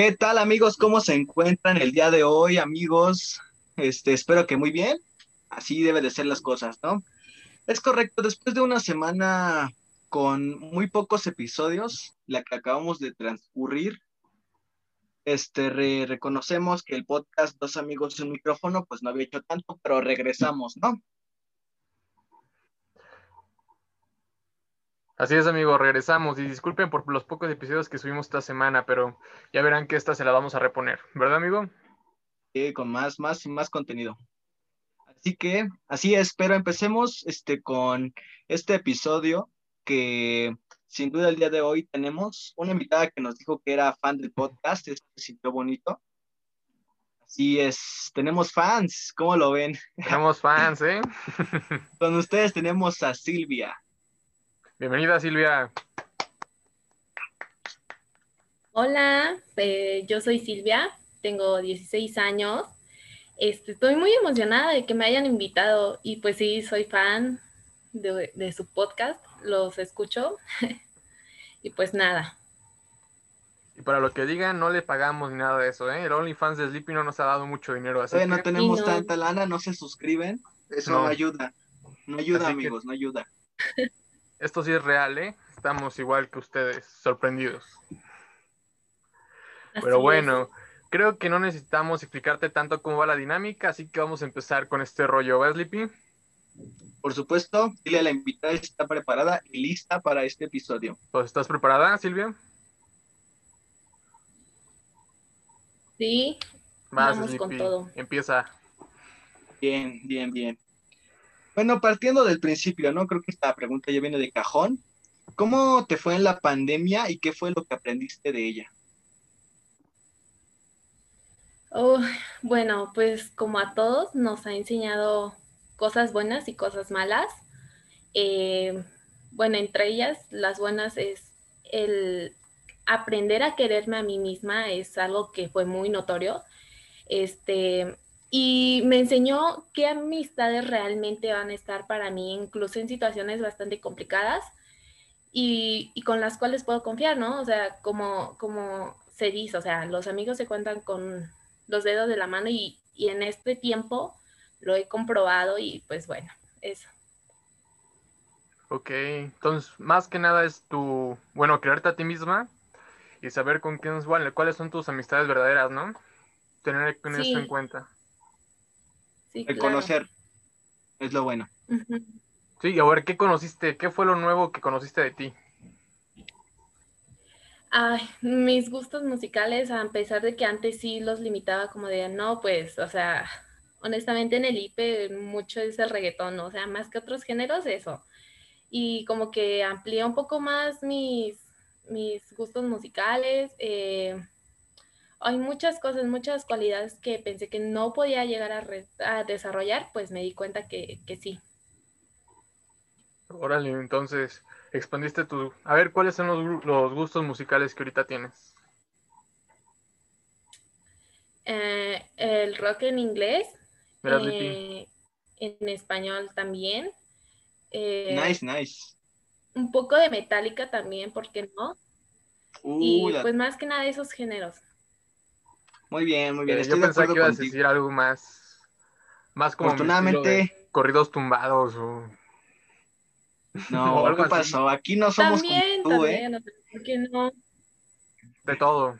¿Qué tal amigos? ¿Cómo se encuentran el día de hoy, amigos? Este, espero que muy bien. Así debe de ser las cosas, ¿no? Es correcto, después de una semana con muy pocos episodios, la que acabamos de transcurrir, este, reconocemos que el podcast Dos Amigos y un Micrófono, pues no había hecho tanto, pero regresamos, ¿no? Así es, amigos, regresamos y disculpen por los pocos episodios que subimos esta semana, pero ya verán que esta se la vamos a reponer, ¿verdad, amigo? Sí, con más, más, más contenido. Así que, así es, pero empecemos este, con este episodio que sin duda el día de hoy tenemos una invitada que nos dijo que era fan del podcast, esto se sintió bonito. Así es, tenemos fans, ¿cómo lo ven? Tenemos fans, ¿eh? con ustedes tenemos a Silvia. Bienvenida, Silvia. Hola, eh, yo soy Silvia, tengo 16 años. Este, estoy muy emocionada de que me hayan invitado y pues sí, soy fan de, su podcast, los escucho y pues nada. Y para lo que digan, no le pagamos ni nada de eso, ¿eh? El OnlyFans de Sleepy no nos ha dado mucho dinero. Así no tenemos tanta lana, no se suscriben, eso no, ayuda. No ayuda, amigos, no ayuda. Esto sí es real, ¿eh? Estamos igual que ustedes, sorprendidos. Pero bueno, creo que no necesitamos explicarte tanto cómo va la dinámica, así que vamos a empezar con este rollo, ¿va, Sleepy? Por supuesto, dile a la invitada está preparada y lista para este episodio. Pues, ¿estás preparada, Silvia? Sí, vamos con todo. Empieza. Bien, bien, bien. Bueno, partiendo del principio, ¿no? Creo que esta pregunta ya viene de cajón. ¿Cómo te fue en la pandemia y qué fue lo que aprendiste de ella? Oh, bueno, pues como a todos nos ha enseñado cosas buenas y cosas malas. Eh, bueno, entre ellas, las buenas es el aprender a quererme a mí misma, es algo que fue muy notorio. Este, y me enseñó qué amistades realmente van a estar para mí, incluso en situaciones bastante complicadas y, con las cuales puedo confiar, ¿no? O sea, como, como se dice, o sea, los amigos se cuentan con los dedos de la mano y, y en este tiempo lo he comprobado y pues bueno, eso. Ok, entonces más que nada es tu, bueno, crearte a ti misma y saber con quién es, cuáles son tus amistades verdaderas, ¿no? Tener esto en cuenta. Sí, conocer es lo bueno. Sí, y a ver, ¿qué conociste? ¿Qué fue lo nuevo que conociste de ti? Ay, mis gustos musicales, a pesar de que antes sí los limitaba como de, no, pues, o sea, honestamente en el IPE mucho es el reggaetón, o sea, más que otros géneros, eso. Y como que amplié un poco más mis, mis gustos musicales. Eh, hay muchas cosas, muchas cualidades que pensé que no podía llegar a, desarrollar, pues me di cuenta que, sí. Órale, entonces expandiste tu... A ver, ¿cuáles son los, gustos musicales que ahorita tienes? Eh, el rock en inglés, eh, en español también. Eh, nice, nice. Un poco de metálica también, ¿por qué no? y pues más que nada esos géneros. Muy bien, muy bien. Eh, yo pensaba que ibas a decir algo más, más como Afortunadamente, corridos tumbados o... No, algo ¿qué pasó? Aquí no somos también, como tú, ¿eh? también, no? De todo.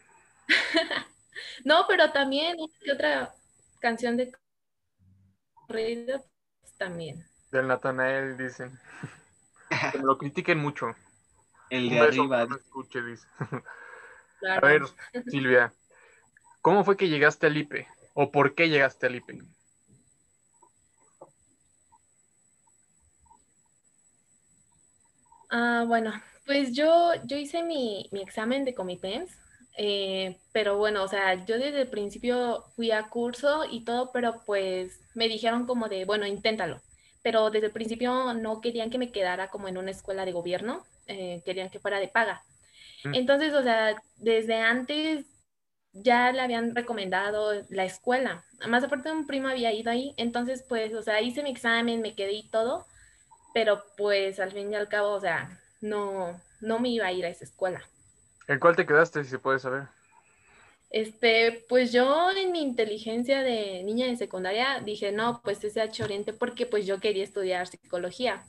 no, pero también otra canción de corrido pues, también. Del Natanael, dicen. que me lo critiquen mucho. El de arriba. No escuche, dice. A ver, Silvia, ¿Cómo fue que llegaste al IPE? ¿O por qué llegaste al IPE? Ah, bueno, pues yo, yo hice mi, examen de Comipens, eh, pero bueno, o sea, yo desde el principio fui a curso y todo, pero pues me dijeron como de, bueno, inténtalo. Pero desde el principio no querían que me quedara como en una escuela de gobierno, eh, querían que fuera de paga. Mm. Entonces, o sea, desde antes ya le habían recomendado la escuela. Más aparte un primo había ido ahí, entonces pues, o sea, hice mi examen, me quedé y todo, pero pues al fin y al cabo, o sea, no, no me iba a ir a esa escuela. ¿En cuál te quedaste, si se puede saber? Este, pues yo en mi inteligencia de niña de secundaria dije, no, pues SH Oriente porque pues yo quería estudiar psicología.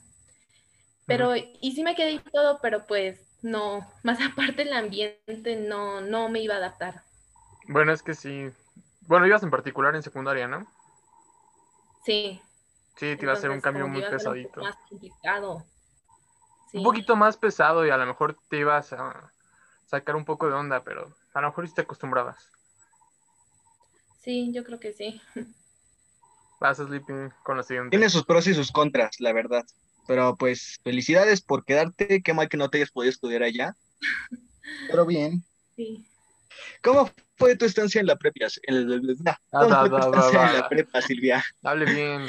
Pero, y sí me quedé y todo, pero pues no, más aparte el ambiente no, no me iba a adaptar. Bueno, es que sí. Bueno, ibas en particular en secundaria, ¿no? Sí. Sí, te iba a ser un cambio muy pesadito. más complicado. Un poquito más pesado y a lo mejor te ibas a sacar un poco de onda, pero a lo mejor sí te acostumbrabas. Sí, yo creo que sí. Vas, Sleepy, con la siguiente. Tiene sus pros y sus contras, la verdad. Pero pues felicidades por quedarte. Qué mal que no te hayas podido estudiar allá. Pero bien. Sí. ¿Cómo fue tu estancia en la prepa? ¿Cómo fue tu estancia en la prepa, Silvia? Hable bien.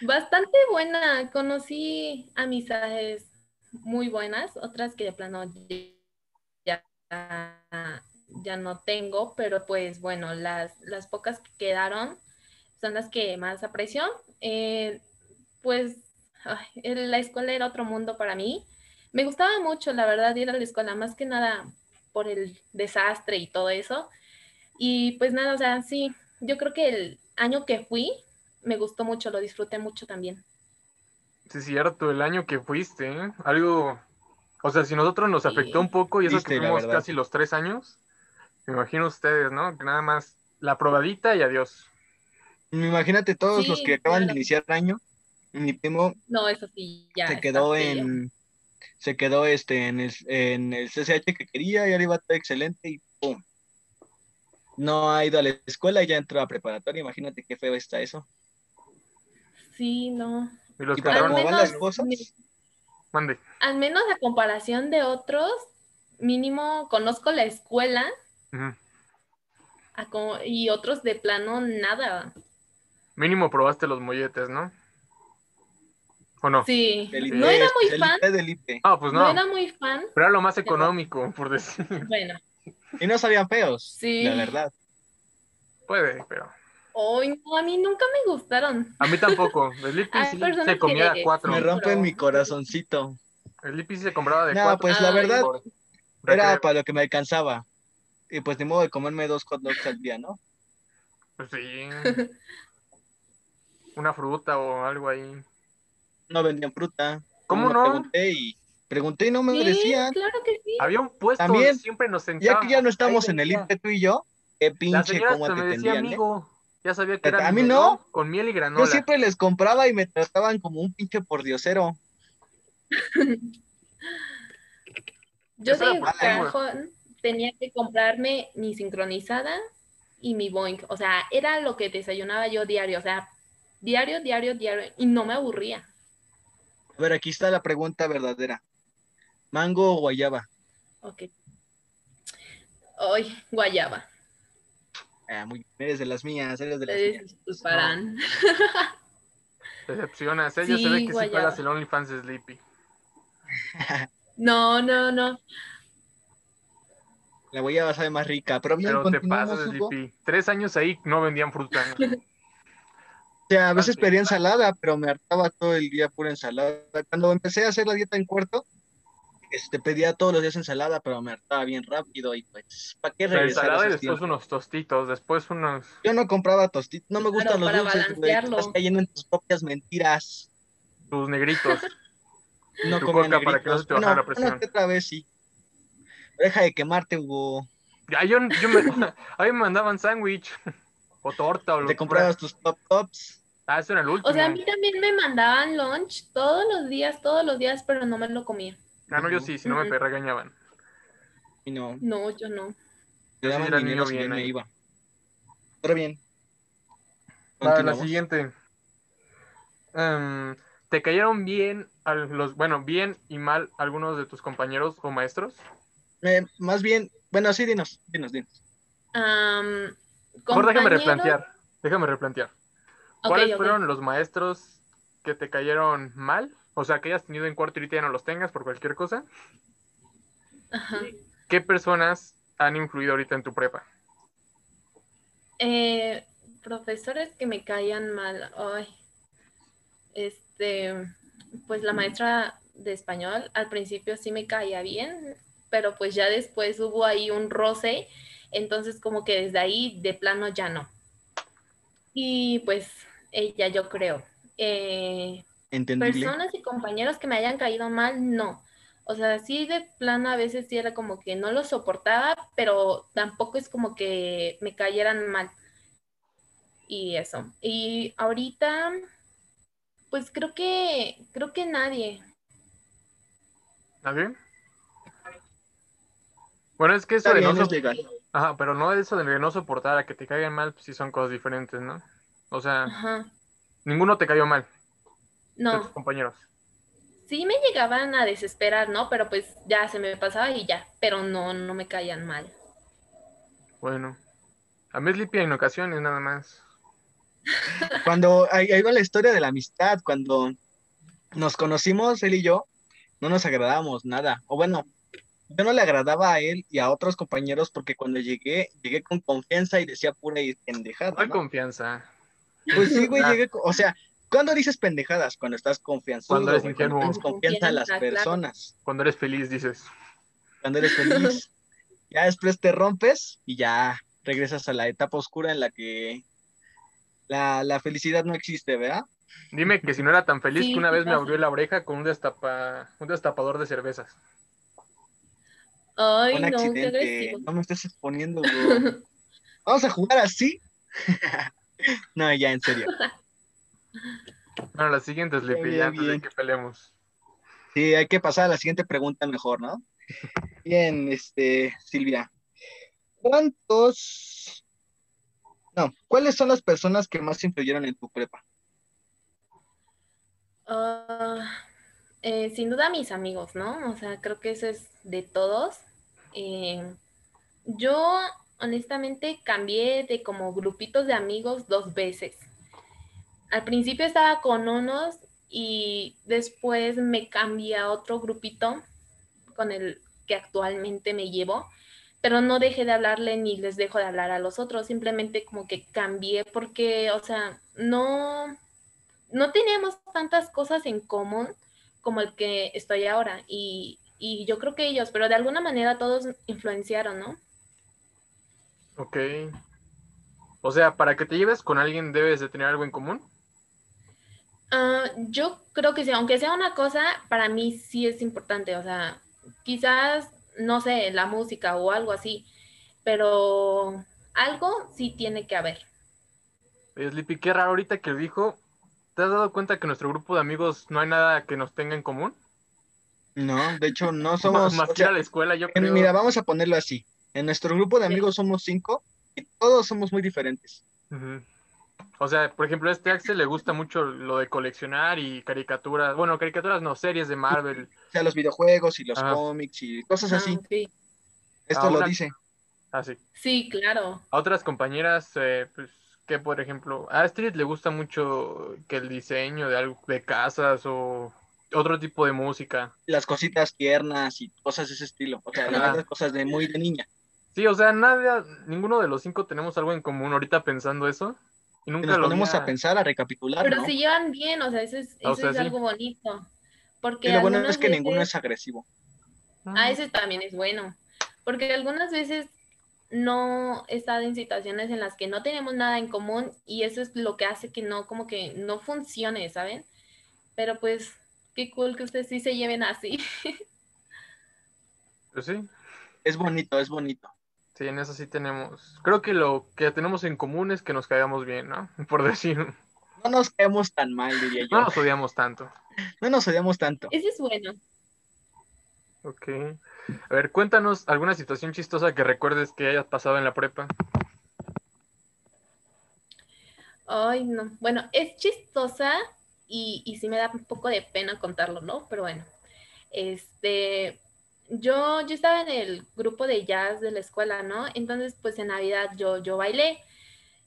Bastante buena. Conocí amistades muy buenas, otras que de plano ya, ya no tengo, pero pues bueno, las, las pocas que quedaron son las que más aprecio. Eh, pues la escuela era otro mundo para mí. Me gustaba mucho, la verdad, ir a la escuela, más que nada por el desastre y todo eso. Y pues nada, o sea, sí, yo creo que el año que fui me gustó mucho, lo disfruté mucho también. Sí, es cierto, el año que fuiste, ¿eh? algo, o sea, si nosotros nos afectó un poco y eso que fuimos casi los tres años, me imagino ustedes, ¿no? Que nada más la probadita y adiós. Imagínate todos los que acaban de iniciar el año, mi primo no, eso sí, ya se quedó en, se quedó este en el, en el CCH que quería y ahora iba todo excelente y ¡pum! No ha ido a la escuela y ya entró a preparatoria, imagínate qué feo está eso. Sí, no. ¿Y los van las cosas? Mande. Al menos a comparación de otros, mínimo conozco la escuela y otros de plano nada. Mínimo probaste los molletes, ¿no? ¿O no? Sí. no era muy fan. Ah, pues no. No era muy fan. Pero era lo más económico, por decir. Bueno. Y no sabían feos. Sí. La verdad. Puede, pero. Ay, no, a mí nunca me gustaron. A mí tampoco. Sleepy sí se comía de cuatro. Me rompen mi corazoncito. Sleepy sí se compraba de no, cuatro. pues la verdad era para lo que me alcanzaba. Y pues ni modo de comerme dos hot dogs al día, ¿no? Pues sí. Una fruta o algo ahí. No vendían fruta. ¿Cómo no? Pregunté y, pregunté y no me sí, decían. claro que sí. Había un puesto También, siempre nos sentábamos. Ya que ya no estamos en el INTE tú y yo, qué pinche cómo te me decía ¿eh? amigo. Ya sabía que era A mí no. Con miel y granola. Yo siempre les compraba y me trataban como un pinche pordiosero. Yo de cajón tenía que comprarme mi sincronizada y mi Boeing. O sea, era lo que desayunaba yo diario. O sea, diario, diario, diario. Y no me aburría. A ver, aquí está la pregunta verdadera. ¿Mango o guayaba? Ok. Hoy, guayaba. Ah, muy eres de las mías, eres de las mías. Disculparán. Decepcionas, ella ¿eh? se ve que si fueras el OnlyFans de Sleepy. no, no, no. La guayaba sabe más rica, pero bien, Pero te pasas, Sleepy. Tres años ahí no vendían fruta. O sea, a veces pedía ensalada, pero me hartaba todo el día pura ensalada. Cuando empecé a hacer la dieta en cuarto, este, pedía todos los días ensalada, pero me hartaba bien rápido y pues, ¿para qué regresar? ensalada y después unos tostitos, después unos... Yo no compraba tostitos, no me gustan los dulces, güey. Estás cayendo en tus propias mentiras. Tus negritos. No tu coca para que no se te baje la presión. No, otra vez sí. Deja de quemarte, Hugo. Ya, yo, yo me, a mí me mandaban sándwich. O torta o lo Te comprabas tus top tops. Ah, eso era el último. O sea, a mí también me mandaban lunch todos los días, todos los días, pero no me lo comía. Ah, no, yo sí, si no me regañaban. Y no. No, yo no. Daban sí dinero bien me iba. Pero bien. Para la siguiente. Um, ¿Te cayeron bien los, bueno, bien y mal algunos de tus compañeros o maestros? Eh, más bien, bueno, sí, dinos, dinos, dinos. Um, Mejor déjame replantear, déjame replantear. ¿Cuáles fueron los maestros que te cayeron mal? O sea, que hayas tenido en cuarto y ya no los tengas por cualquier cosa. Ajá. ¿Qué personas han influido ahorita en tu prepa? Eh, profesores que me caían mal. Ay. Este, pues la maestra de español al principio sí me caía bien, pero pues ya después hubo ahí un roce Entonces como que desde ahí de plano ya no. Y pues ella yo creo. Eh, personas y compañeros que me hayan caído mal, no. O sea, sí de plano a veces sí era como que no lo soportaba, pero tampoco es como que me cayeran mal. Y eso. Y ahorita, pues creo que, creo que nadie. ¿Nadie? Bueno, es que eso de no Ajá, pero no eso de no soportar a que te caigan mal, pues sí son cosas diferentes, ¿no? O sea, ninguno te cayó mal. No. tus compañeros. Sí me llegaban a desesperar, ¿no? Pero pues ya se me pasaba y ya, pero no, no me caían mal. Bueno, a mí es limpia en ocasiones nada más. Cuando, ahí, ahí va la historia de la amistad, cuando nos conocimos, él y yo, no nos agradamos nada. O bueno, yo no le agradaba a él y a otros compañeros porque cuando llegué, llegué con confianza y decía pura y pendejada. ¿no? confianza. Pues sí, güey, llegué, o sea, ¿cuándo dices pendejadas? Cuando estás confianzudo, cuando eres ingenuo. Cuando tienes confianza en las personas. Cuando eres feliz, dices. Cuando eres feliz. ya después te rompes y ya regresas a la etapa oscura en la que la, la felicidad no existe, ¿verdad? Dime que si no era tan feliz que una vez me abrió la oreja con un, destapa, un destapador de cervezas. Ay, no, accidente. no me estés exponiendo, Vamos a jugar así. no, ya, en serio. Bueno, la siguiente ya antes de que peleemos. Sí, hay que pasar a la siguiente pregunta mejor, ¿no? Bien, este, Silvia. ¿Cuántos... No, ¿cuáles son las personas que más influyeron en tu prepa? Ah, eh, sin duda mis amigos, ¿no? O sea, creo que eso es de todos. Eh, yo honestamente cambié de como grupitos de amigos dos veces. Al principio estaba con unos y después me cambié a otro grupito con el que actualmente me llevo, pero no dejé de hablarle ni les dejo de hablar a los otros, simplemente como que cambié porque, o sea, no, no teníamos tantas cosas en común como el que estoy ahora y, y yo creo que ellos, pero de alguna manera todos influenciaron, ¿no? Ok. O sea, para que te lleves con alguien debes de tener algo en común. Ah, yo creo que sí, aunque sea una cosa, para mí sí es importante, o sea, quizás, no sé, la música o algo así, pero algo sí tiene que haber. Sleepy, qué raro ahorita que dijo, ¿te has dado cuenta que nuestro grupo de amigos no hay nada que nos tenga en común? No, de hecho no somos... Más que a la escuela, yo creo. Mira, vamos a ponerlo así. En nuestro grupo de amigos somos cinco y todos somos muy diferentes. O sea, por ejemplo, a este Axel le gusta mucho lo de coleccionar y caricaturas. Bueno, caricaturas no, series de Marvel. O sea, los videojuegos y los cómics y cosas ah, así. Esto lo dice. Ah, sí. Sí, claro. A otras compañeras, eh, pues, que por ejemplo, a Astrid le gusta mucho que el diseño de algo de casas o otro tipo de música. Las cositas tiernas y cosas de ese estilo. O sea, las cosas de muy de niña. Sí, o sea, nadie, ninguno de los cinco tenemos algo en común ahorita pensando eso. Y nunca nos lo ponemos a pensar, a recapitular. Pero se llevan bien, o sea, eso es, eso es algo bonito. Porque y lo bueno es que ninguno es agresivo. Ah, ese también es bueno. Porque algunas veces no he estado en situaciones en las que no tenemos nada en común y eso es lo que hace que no, como que no funcione, ¿saben? Pero pues qué cool que ustedes sí se lleven así. Pues sí. Es bonito, es bonito. Sí, en eso sí tenemos. Creo que lo que tenemos en común es que nos caigamos bien, ¿no? Por decir. No nos caemos tan mal, diría yo. No nos odiamos tanto. No nos odiamos tanto. Ese es bueno. Ok. A ver, cuéntanos alguna situación chistosa que recuerdes que hayas pasado en la prepa. Ay, no. Bueno, es chistosa y, y sí me da un poco de pena contarlo, ¿no? Pero bueno, este, yo, yo estaba en el grupo de jazz de la escuela, ¿no? Entonces, pues en Navidad yo, yo bailé.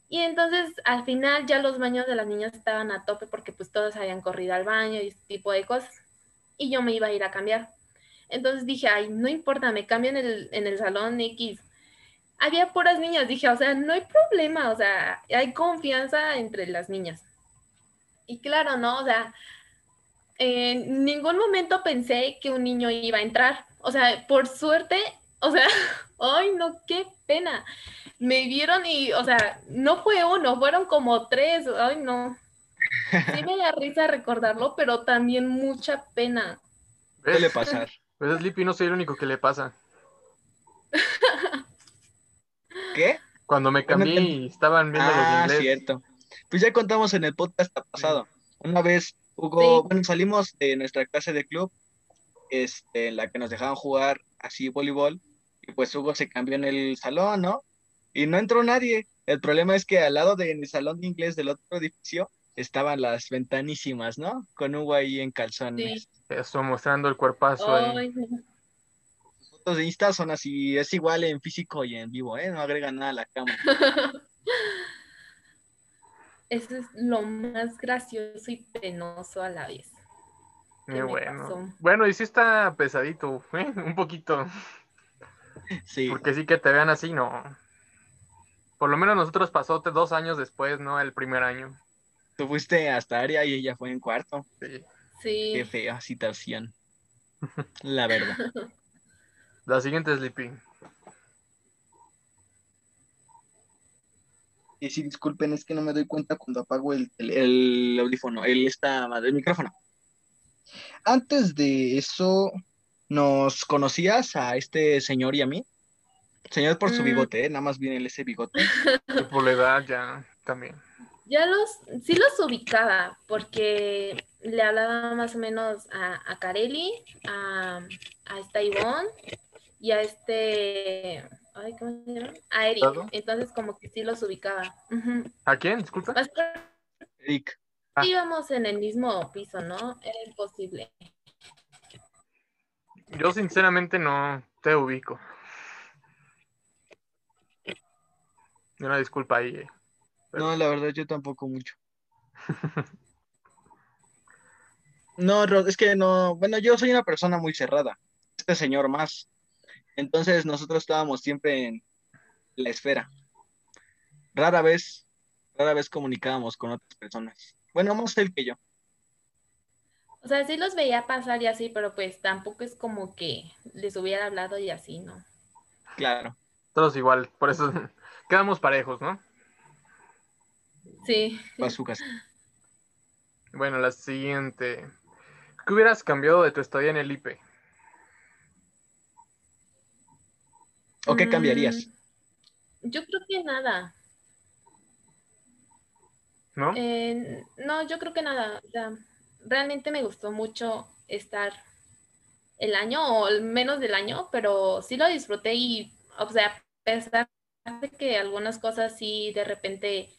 Y entonces al final ya los baños de las niñas estaban a tope porque pues todos habían corrido al baño y ese tipo de cosas. Y yo me iba a ir a cambiar. Entonces dije, ay, no importa, me cambio en el, en el salón X. Había puras niñas, dije, o sea, no hay problema, o sea, hay confianza entre las niñas. Y claro, ¿no? O sea, en ningún momento pensé que un niño iba a entrar. O sea, por suerte, o sea, ay, no, qué pena. Me vieron y, o sea, no fue uno, fueron como tres. Ay, no. Sí me da risa recordarlo, pero también mucha pena. ¿Qué le pasa? Pues Sleepy no soy el único que le pasa. ¿Qué? Cuando me cambié y estaban viendo los Ah, inglés. cierto. Pues ya contamos en el podcast pasado. Una vez Hugo, Sí. bueno, salimos de nuestra clase de club, este, en la que nos dejaban jugar así voleibol, y pues Hugo se cambió en el salón, ¿no? Y no entró nadie. El problema es que al lado del salón de inglés del otro edificio estaban las ventanísimas, ¿no? Con Hugo ahí en calzones. Sí. Eso, mostrando el cuerpazo ahí. No. Fotos de Insta son así, es igual en físico y en vivo, ¿eh? No agregan nada a la cama. Eso es lo más gracioso y penoso a la vez. Qué me bueno. pasó. Bueno, y sí está pesadito, ¿eh? Un poquito. Sí. Porque sí que te vean así, no. Por lo menos nosotros pasó te- dos años después, ¿no? El primer año. Tú fuiste hasta área y ella fue en cuarto. Sí. Sí. Qué fea situación. La verdad. La siguiente es Sleepy. Y sí, disculpen, es que no me doy cuenta cuando apago el, el, el audífono, el, esta, el micrófono. Antes de eso, ¿nos conocías a este señor y a mí? Señor por su Mm. bigote, ¿eh? Nada más viene ese bigote. Por la edad ya también. Ya los, sí los ubicaba, porque le hablaba más o menos a, a Carelli, a, a esta Ivonne y a este, ay, ¿cómo se llama? A Eric. Entonces como que sí los ubicaba. ¿A quién? Disculpa. Más Eric, Ah. íbamos en el mismo piso, ¿no? Era imposible. Yo sinceramente no te ubico. Y Una disculpa ahí. eh. no, la verdad yo tampoco mucho. No, es que no, bueno, yo soy una persona muy cerrada. Este señor más. Entonces nosotros estábamos siempre en la esfera. Rara vez, rara vez comunicábamos con otras personas. Bueno, más él que yo. O sea, sí los veía pasar y así, pero pues tampoco es como que les hubiera hablado y así, ¿no? Claro. Todos igual, por eso quedamos parejos, ¿no? Sí. Bazookas. Bueno, la siguiente. ¿Qué hubieras cambiado de tu estadía en el IPE? ¿O qué cambiarías? Mm, Yo creo que nada. ¿No? Eh, no, yo creo que nada. O sea, realmente me gustó mucho estar el año o el menos del año, pero sí lo disfruté y, o sea, a pesar de que algunas cosas sí de repente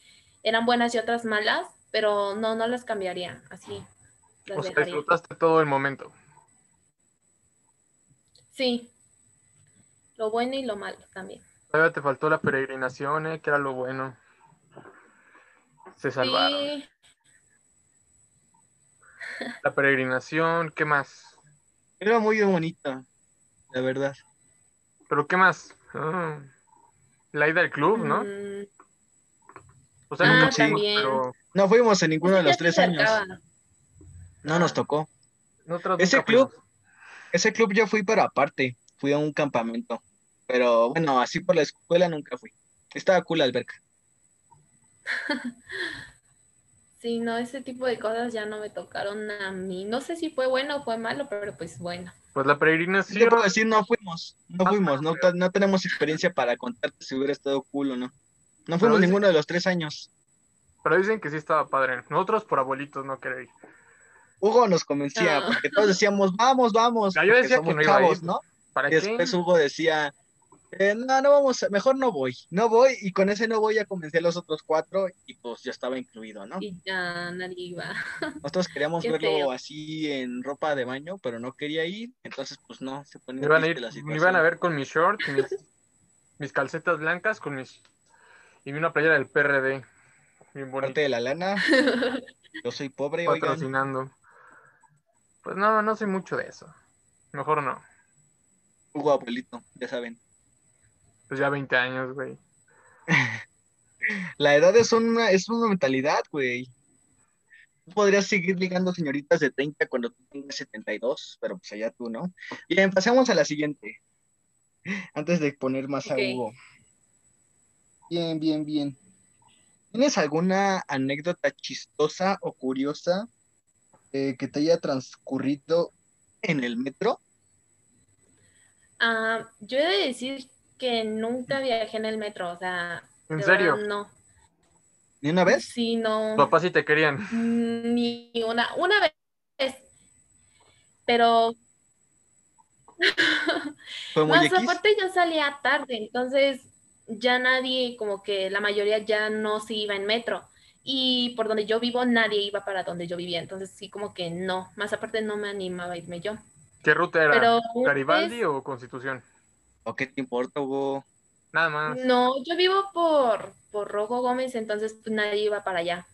eran buenas y otras malas, pero no, no las cambiaría, así las o sea, dejaría. disfrutaste todo el momento. Sí, lo bueno y lo malo también. Todavía te faltó la peregrinación, ¿eh? Que era lo bueno. Se salvaron. Sí, La peregrinación, ¿qué más? Era muy bonita, la verdad. ¿Pero qué más? Ah, la ida al club, ¿no? mm, O sea, Ah, nunca fuimos, pero No fuimos en ninguno de los tres años. No nos tocó. nosotros Ese club- fuimos. Ese club yo fui, pero aparte. Fui a un campamento. Pero bueno, así por la escuela nunca fui. Estaba cool la alberca. Sí, no, ese tipo de cosas ya no me tocaron a mí. No sé si fue bueno o fue malo, pero pues bueno. Pues la Sí peregrinación. te puedo decir, no fuimos. No fuimos. No, no tenemos experiencia para contarte si hubiera estado cool o no. No fuimos ninguno de los tres años. Pero dicen que sí estaba padre. Nosotros por abuelitos no querer ir. Hugo nos convencía, porque todos decíamos, vamos, vamos. Ah, yo decía que somos no iba a ir. chavos, ¿no? ¿Para Y qué? después Hugo decía, eh, no, no vamos, a- mejor no voy, no voy, y con ese no voy a convencer a los otros cuatro, y pues yo estaba incluido, ¿no? Y ya nadie iba. Nosotros queríamos Qué verlo feo. así en ropa de baño, pero no quería ir, entonces pues no, se ponía Me iban a ir, la me iban a ver con mis shorts, mis, mis calcetas blancas, con mis y una playera del PRD. Bien bonita. Parte de la lana, yo soy pobre, oigan, patrocinando. Pues no, no soy mucho de eso. Mejor no. Hugo abuelito, ya saben. Pues ya 20 años, güey. La edad es una, es una mentalidad, güey. Tú podrías seguir ligando señoritas de 30 cuando tú tengas 72, pero pues allá tú, ¿no? Bien, pasemos a la siguiente. Antes de poner más a Hugo. Bien, bien, bien. ¿Tienes alguna anécdota chistosa o curiosa eh, que te haya transcurrido en el metro? Ah, yo he de decir que nunca viajé en el metro, o sea. ¿En serio? no. ¿Ni una vez? Sí, no. Papá sí te querían. Ni una, una vez. Pero. Fue muy Más aparte yo salía tarde, entonces ya nadie, como que la mayoría ya no se iba en metro. Y por donde yo vivo, nadie iba para donde yo vivía. Entonces sí, como que no. Más aparte no me animaba a irme yo. ¿Qué ruta era? ¿Garibaldi o Constitución? ¿O qué te importa, Hugo? Nada más. No, yo vivo por, por Rojo Gómez, entonces pues, nadie iba para allá.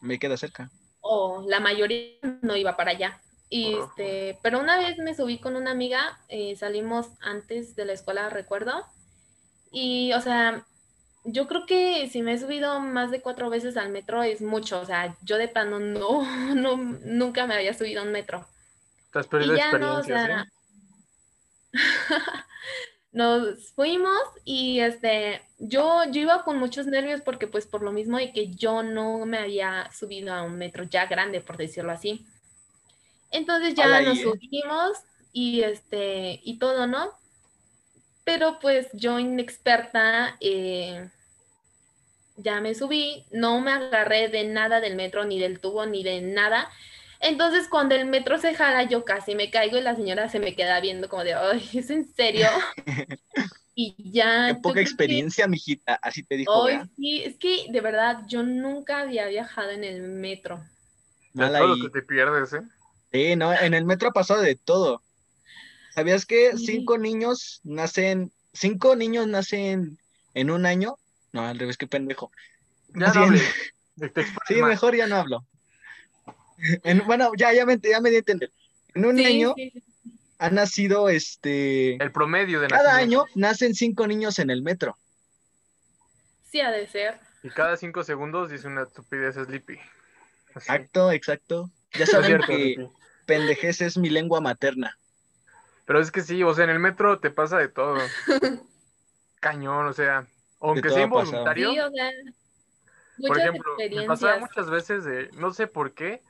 Me queda cerca. O la mayoría no iba para allá. Y este, pero una vez me subí con una amiga, eh, salimos antes de la escuela, recuerdo. Y, o sea, yo creo que si me he subido más de cuatro veces al metro es mucho. O sea, yo de plano no, no nunca me había subido a un metro. ¿Te has perdido experiencias, nos fuimos y este, yo, yo iba con muchos nervios porque pues por lo mismo de que yo no me había subido a un metro ya grande, por decirlo así. Entonces ya nos ¿eh? subimos y este, y todo, ¿no? Pero pues yo inexperta, eh, ya me subí, no me agarré de nada del metro, ni del tubo, ni de nada. Entonces, cuando el metro se jala, yo casi me caigo y la señora se me queda viendo como de, ay, ¿es en serio? y ya. Qué poca experiencia, mijita, así te dijo. Ay, sí, es que de verdad yo nunca había viajado en el metro. Nada todo lo que te pierdes, ¿eh? Sí, no, en el metro ha pasado de todo. ¿Sabías que cinco niños nacen, cinco niños nacen en un año? No, al revés, qué pendejo. Ya no sí, mejor ya no hablo bueno, ya, ya me, ya me di a entender. En un año ha nacido este. El promedio de Cada año nacen cinco niños en el metro. Sí, ha de ser. Y cada cinco segundos dice una estupidez Sleepy. Exacto, exacto. Ya saben que pendejez es mi lengua materna. Pero es que sí, o sea, en el metro te pasa de todo. Cañón, o sea, aunque sea involuntario. Sí, o sea, por ejemplo, me pasaba muchas veces de, no sé por qué,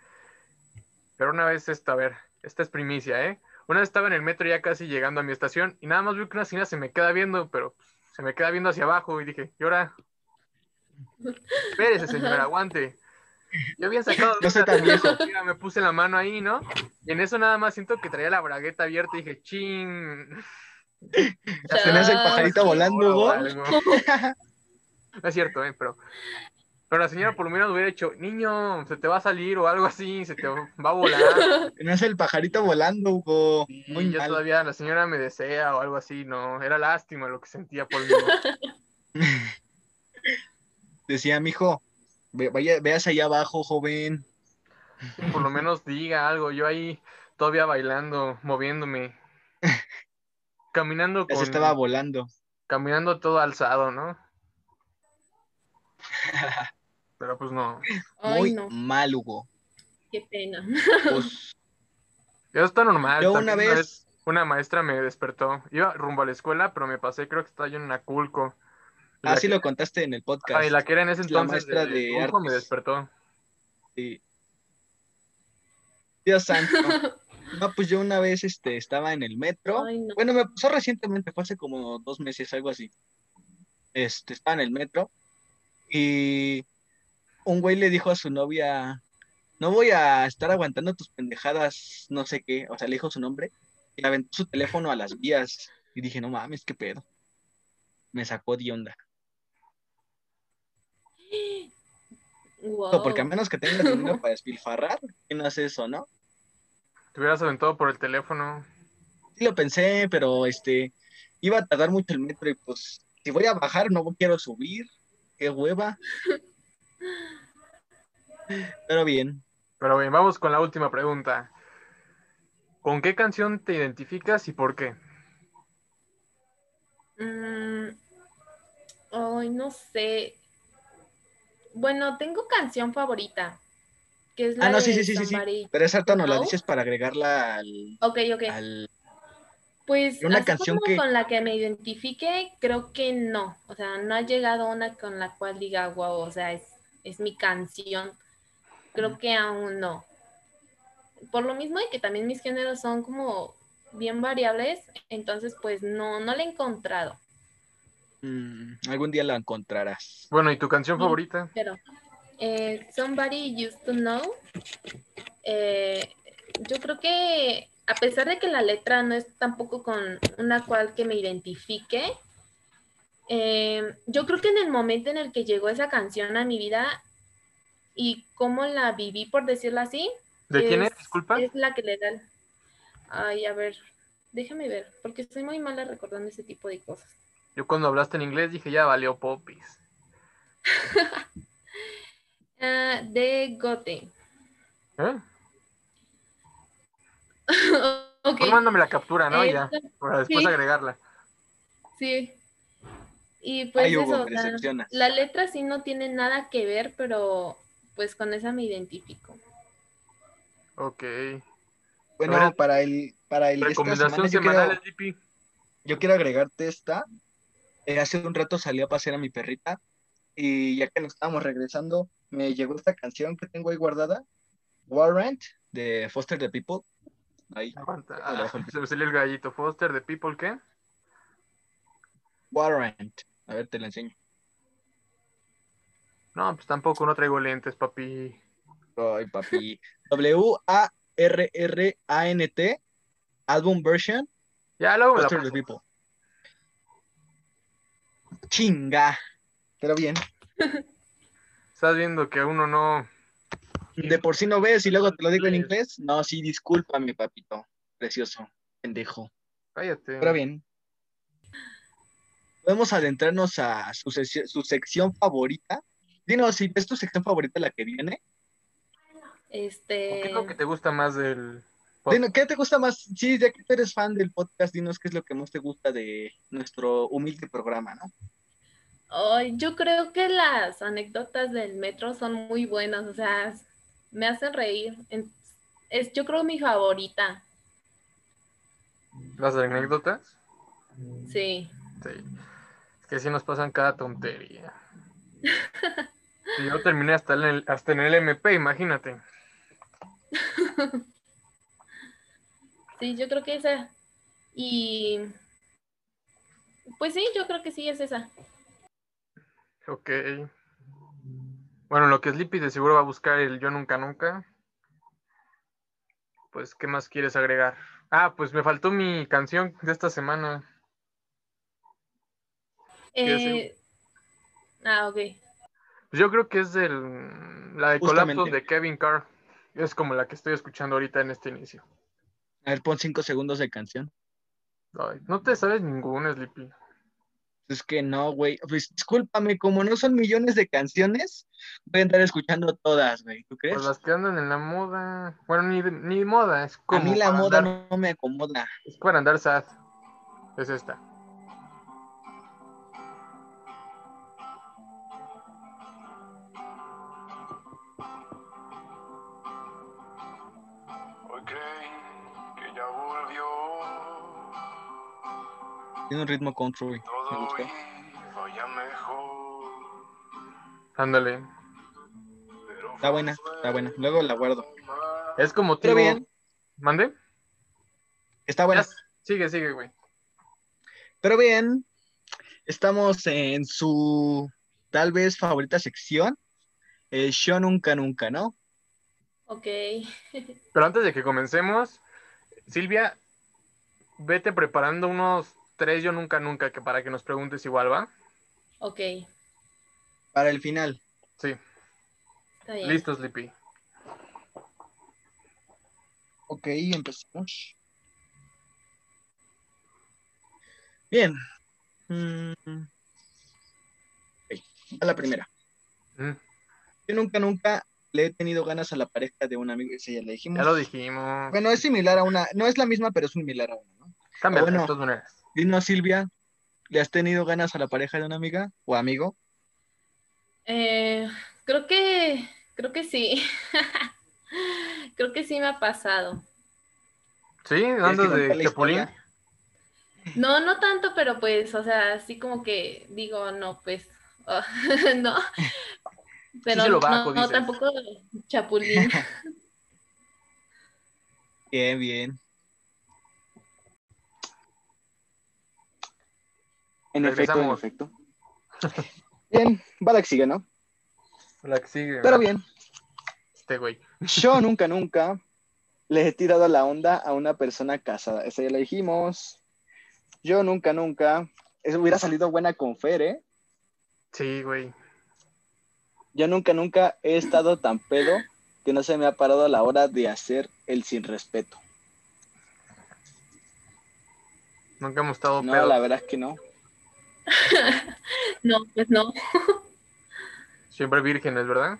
pero una vez esta, a ver, esta es primicia, ¿eh? Una vez estaba en el metro ya casi llegando a mi estación y nada más veo que una señora se me queda viendo, pero se me queda viendo hacia abajo y dije, ¿y ahora? Espérese, señora, aguante. Yo había sacado. No sé tan viejo. Me puse la mano ahí, ¿no? Y en eso nada más siento que traía la bragueta abierta y dije, ching. Se me hace el pajarito volando. No es cierto, ¿eh? Pero pero la señora por lo menos hubiera dicho, niño, se te va a salir o algo así, se te va a volar. No es el pajarito volando, Hugo. Muy yo todavía, la señora me desea o algo así, no, era lástima lo que sentía por mí. Decía, mijo, ve, vaya, veas allá abajo, joven. Por lo menos diga algo, yo ahí todavía bailando, moviéndome. Caminando con... Se estaba volando. Caminando todo alzado, ¿no? Pero pues no. Muy mal, Hugo. Qué pena. Pues. Eso está normal. Yo una vez... una maestra me despertó. Iba rumbo a la escuela, pero me pasé, creo que estaba yo en Aculco. Ah, sí lo contaste en el podcast. Ay, la que era en ese entonces. La maestra de, de me despertó. Sí. Dios santo. No, pues yo una vez este, estaba en el metro. Bueno, me pasó recientemente, fue hace como dos meses, algo así. Este, estaba en el metro y un güey le dijo a su novia, no voy a estar aguantando tus pendejadas, no sé qué, o sea, le dijo su nombre, y aventó su teléfono a las vías, y dije, no mames, qué pedo. Me sacó de onda. Porque a menos que tengas dinero para despilfarrar, ¿quién no hace eso, no? Te hubieras aventado por el teléfono. Sí lo pensé, pero este, iba a tardar mucho el metro y pues, si voy a bajar, no quiero subir. Qué hueva. Pero bien. Pero bien, vamos con la última pregunta. ¿Con qué canción te identificas y por qué? Mm, ay, no sé. Bueno, tengo canción favorita. Que es la ah, no, sí, sí, sí, sí, Pero esa no la dices para agregarla al. Ok, ok. Pues una canción con la que me identifique, creo que no. O sea, no ha llegado una con la cual diga, wow, o sea, es, es mi canción. Creo que aún no. Por lo mismo y que también mis géneros son como bien variables, entonces pues no, no la he encontrado. Mm, algún día la encontrarás. Bueno, ¿y tu canción favorita? Pero, eh, Somebody Used to Know. Eh, yo creo que a pesar de que la letra no es tampoco con una cual que me identifique, eh, yo creo que en el momento en el que llegó esa canción a mi vida y cómo la viví, por decirlo así. ¿De quién es? Disculpa. Es la que le da. Ay, a ver, déjame ver, porque estoy muy mala recordando ese tipo de cosas. Yo cuando hablaste en inglés dije, ya valió popis. Ah, de Gote. ¿Eh? okay. mándame la captura, ¿no? ya, para después agregarla. Sí. Y pues eso, la, letra sí no tiene nada que ver, pero pues con esa me identifico. Ok. Bueno, para el, para el recomendación semanal, yo, quiero, yo quiero agregarte esta. Eh, hace un rato salí a pasear a mi perrita y ya que nos estábamos regresando, me llegó esta canción que tengo ahí guardada, Warrant, de Foster the People. Ahí. Ah, se me salió el gallito. Foster, de People, ¿qué? Warrant. A ver, te la enseño. No, pues tampoco no traigo lentes, papi. Ay, papi. W-A-R-R-A-N-T. Album version. Ya luego the People. Chinga. Pero bien. Estás viendo que uno no de por sí no ves y luego te lo digo en inglés. No, sí, discúlpame, papito. Precioso, pendejo. Cállate. Pero bien. Podemos adentrarnos a su, su sección favorita. Dinos, si es tu sección favorita la que viene. Este. ¿Qué es lo que te gusta más del podcast? ¿Qué te gusta más? Sí, ya que tú eres fan del podcast, dinos qué es lo que más te gusta de nuestro humilde programa, ¿no? yo creo que las anécdotas del metro son muy buenas, o sea, me hacen reír. Es, yo creo mi favorita. ¿Las anécdotas? Sí. Sí. Es que sí nos pasan cada tontería. y yo terminé hasta en el, hasta en el MP, imagínate. sí, yo creo que esa. Y pues sí, yo creo que sí es esa. Ok. Bueno, lo que Sleepy de seguro va a buscar el Yo Nunca Nunca. Pues, ¿qué más quieres agregar? Ah, pues me faltó mi canción de esta semana. Eh... Ah, ok. Pues yo creo que es del, la de Colapso de Kevin Carr. Es como la que estoy escuchando ahorita en este inicio. A ver, pon cinco segundos de canción. no te sabes ningún, Sleepy. Es que no, güey. Pues discúlpame, como no son millones de canciones, voy a andar escuchando todas, güey. ¿Tú crees? Pues las que andan en la moda. Bueno, ni, ni moda, es como. A mí la moda no, me acomoda. Es para andar sad. Es esta. Tiene un ritmo country. Me gusta. Ándale. Está buena, está buena. Luego la guardo. Es como tú. bien. ¿Mande? Está buena. sigue, sigue, güey. Pero bien, estamos en su tal vez favorita sección. Yo Nunca Nunca, ¿no? Ok. Pero antes de que comencemos, Silvia, vete preparando unos tres Yo Nunca Nunca que para que nos preguntes igual, ¿va? Ok. Para el final. Sí. Listo, Sleepy. Ok, empezamos. Bien. Mm. a la primera. Mm. Yo nunca, nunca le he tenido ganas a la pareja de un amigo. Ese ya le dijimos. Ya lo dijimos. Bueno, es similar a una. No es la misma, pero es similar a una, ¿no? Cambia bueno, de todas maneras. Dinos, Silvia, ¿le has tenido ganas a la pareja de una amiga o amigo? Eh, creo que, creo que sí. creo que sí me ha pasado. ¿Sí? ¿Andas de Chapulín? No, no tanto, pero pues, o sea, así como que digo, no, pues, no. Pero no, no, tampoco chapulín. Bien, bien. En efecto, en efecto. Bien, Balak sigue, ¿no? Balak sigue. Pero bien. Este güey. Yo nunca, nunca le he tirado la onda a una persona casada. Esa ya la dijimos. Yo nunca, nunca. Eso hubiera salido buena con Fer, ¿eh? Sí, güey. Yo nunca, nunca he estado tan pedo que no se me ha parado a la hora de hacer el sin respeto. Nunca hemos estado No, la verdad es que no. no, pues no. Siempre vírgenes, ¿verdad?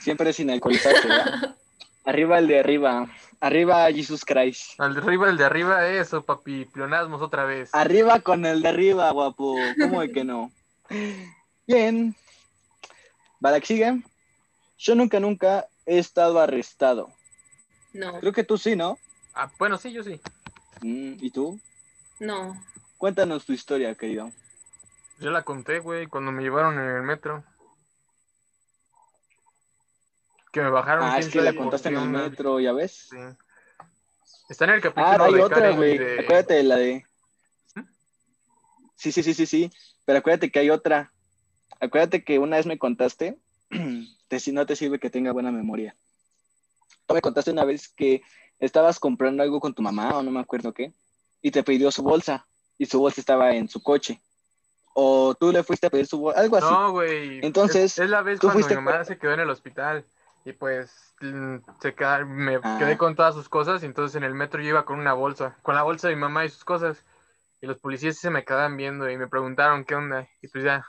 Siempre sin alcoholizarse, ¿verdad? arriba el de arriba. Arriba Jesus Christ. Al de arriba el de arriba, eso, papi. Plionasmos otra vez. Arriba con el de arriba, guapo. ¿Cómo de que no? Bien. Balak sigue. Yo nunca, nunca he estado arrestado. No. Creo que tú sí, ¿no? Ah, bueno, sí, yo sí. Mm, ¿Y tú? No. Cuéntanos tu historia, querido. Yo la conté, güey, cuando me llevaron en el metro. Que me bajaron. Ah, es que la contaste en el metro, ¿ya ves? Sí. Está en el capítulo ah, hay otra, güey. Acuérdate de la de... ¿Mm? Sí, sí, sí, sí, sí. Pero acuérdate que hay otra. Acuérdate que una vez me contaste, si no te sirve que tenga buena memoria. Tú me contaste una vez que estabas comprando algo con tu mamá o no me acuerdo qué, y te pidió su bolsa, y su bolsa estaba en su coche. O tú le fuiste a pedir su bolsa, algo así. No, güey. Entonces, es, la vez cuando mi mamá se quedó en el hospital y pues mm, se me ah. quedé con todas sus cosas y entonces en el metro yo iba con una bolsa, con la bolsa de mi mamá y sus cosas. Y los policías se me quedaban viendo y me preguntaron qué onda. Y pues ya,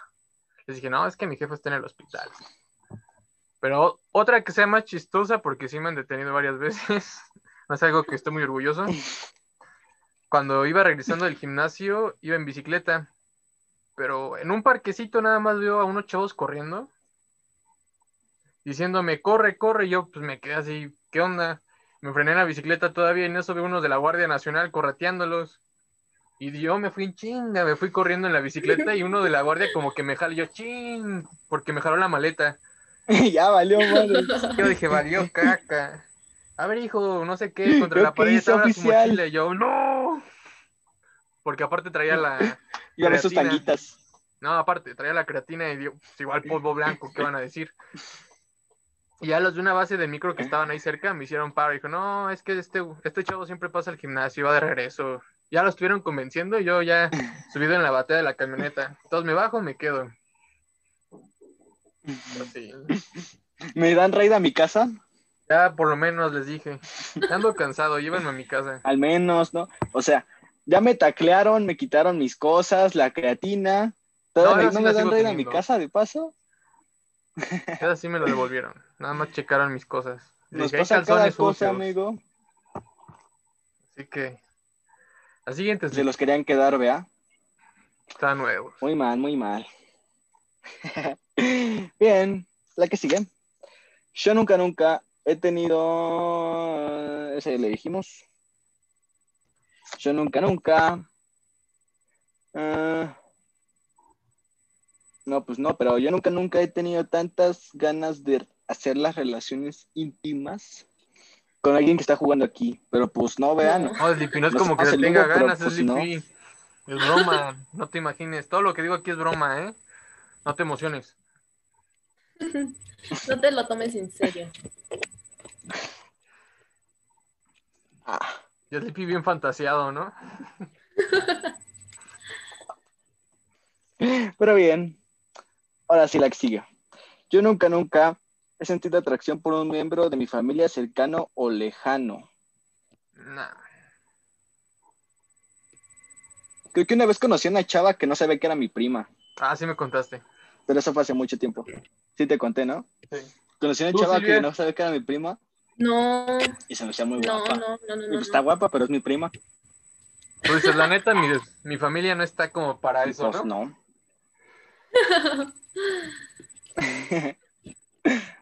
les dije, no, es que mi jefe está en el hospital. Pero otra que sea más chistosa, porque sí me han detenido varias veces, no es algo que estoy muy orgulloso. Cuando iba regresando del gimnasio, iba en bicicleta, pero en un parquecito nada más veo a unos chavos corriendo, diciéndome, corre, corre, yo pues me quedé así, ¿qué onda? Me frené en la bicicleta todavía y en eso veo unos de la Guardia Nacional correteándolos. Y yo me fui en chinga, me fui corriendo en la bicicleta y uno de la guardia como que me jaló, yo ching, porque me jaló la maleta. ya valió madre. Yo dije, valió caca. A ver, hijo, no sé qué, contra la pared estaba su mochila. Y yo, no. Porque aparte traía la. y a sus tanguitas. No, aparte, traía la creatina y dio, pues, igual polvo blanco, ¿qué van a decir? Y ya los de una base de micro que estaban ahí cerca me hicieron paro. Dijo, no, es que este, este chavo siempre pasa al gimnasio y va de regreso ya lo estuvieron convenciendo, yo ya subido en la batea de la camioneta. Entonces me bajo, me quedo. ¿Me dan raid a mi casa? Ya por lo menos les dije. Ando cansado, llévenme a mi casa. Al menos, ¿no? O sea, ya me taclearon, me quitaron mis cosas, la creatina. ¿No, me, dan raid a mi casa de paso? Ya sí me lo devolvieron. Nada más checaron mis cosas. Nos pasa cada cosa, amigo. Así que siguiente. Se los querían quedar, vea. Está nuevo. Muy mal, muy mal. Bien, la que sigue. Yo nunca, nunca he tenido. Ese le dijimos. Yo nunca, nunca. Ah, no, pues no, pero yo nunca, nunca he tenido tantas ganas de hacer las relaciones íntimas con alguien que está jugando aquí, pero pues no, vean. No, no es como que tenga ganas, es pues, Es broma, no te imagines. Todo lo que digo aquí es broma, ¿eh? No te emociones. No te lo tomes en serio. Ah. Ya Sleepy bien fantaseado, ¿no? Pero bien. Ahora sí la que sigue. Yo nunca, nunca He sentido atracción por un miembro de mi familia cercano o lejano. Nah. Creo que una vez conocí a una chava que no sabía que era mi prima. Ah, sí me contaste. Pero eso fue hace mucho tiempo. Sí te conté, ¿no? Sí. Conocí a una chava que no sabía que era mi prima. No. Y se me hacía muy guapa. No, no, no, no. está guapa, pero es mi prima. Pues la neta, mi, mi familia no está como para eso, pues, ¿no? No.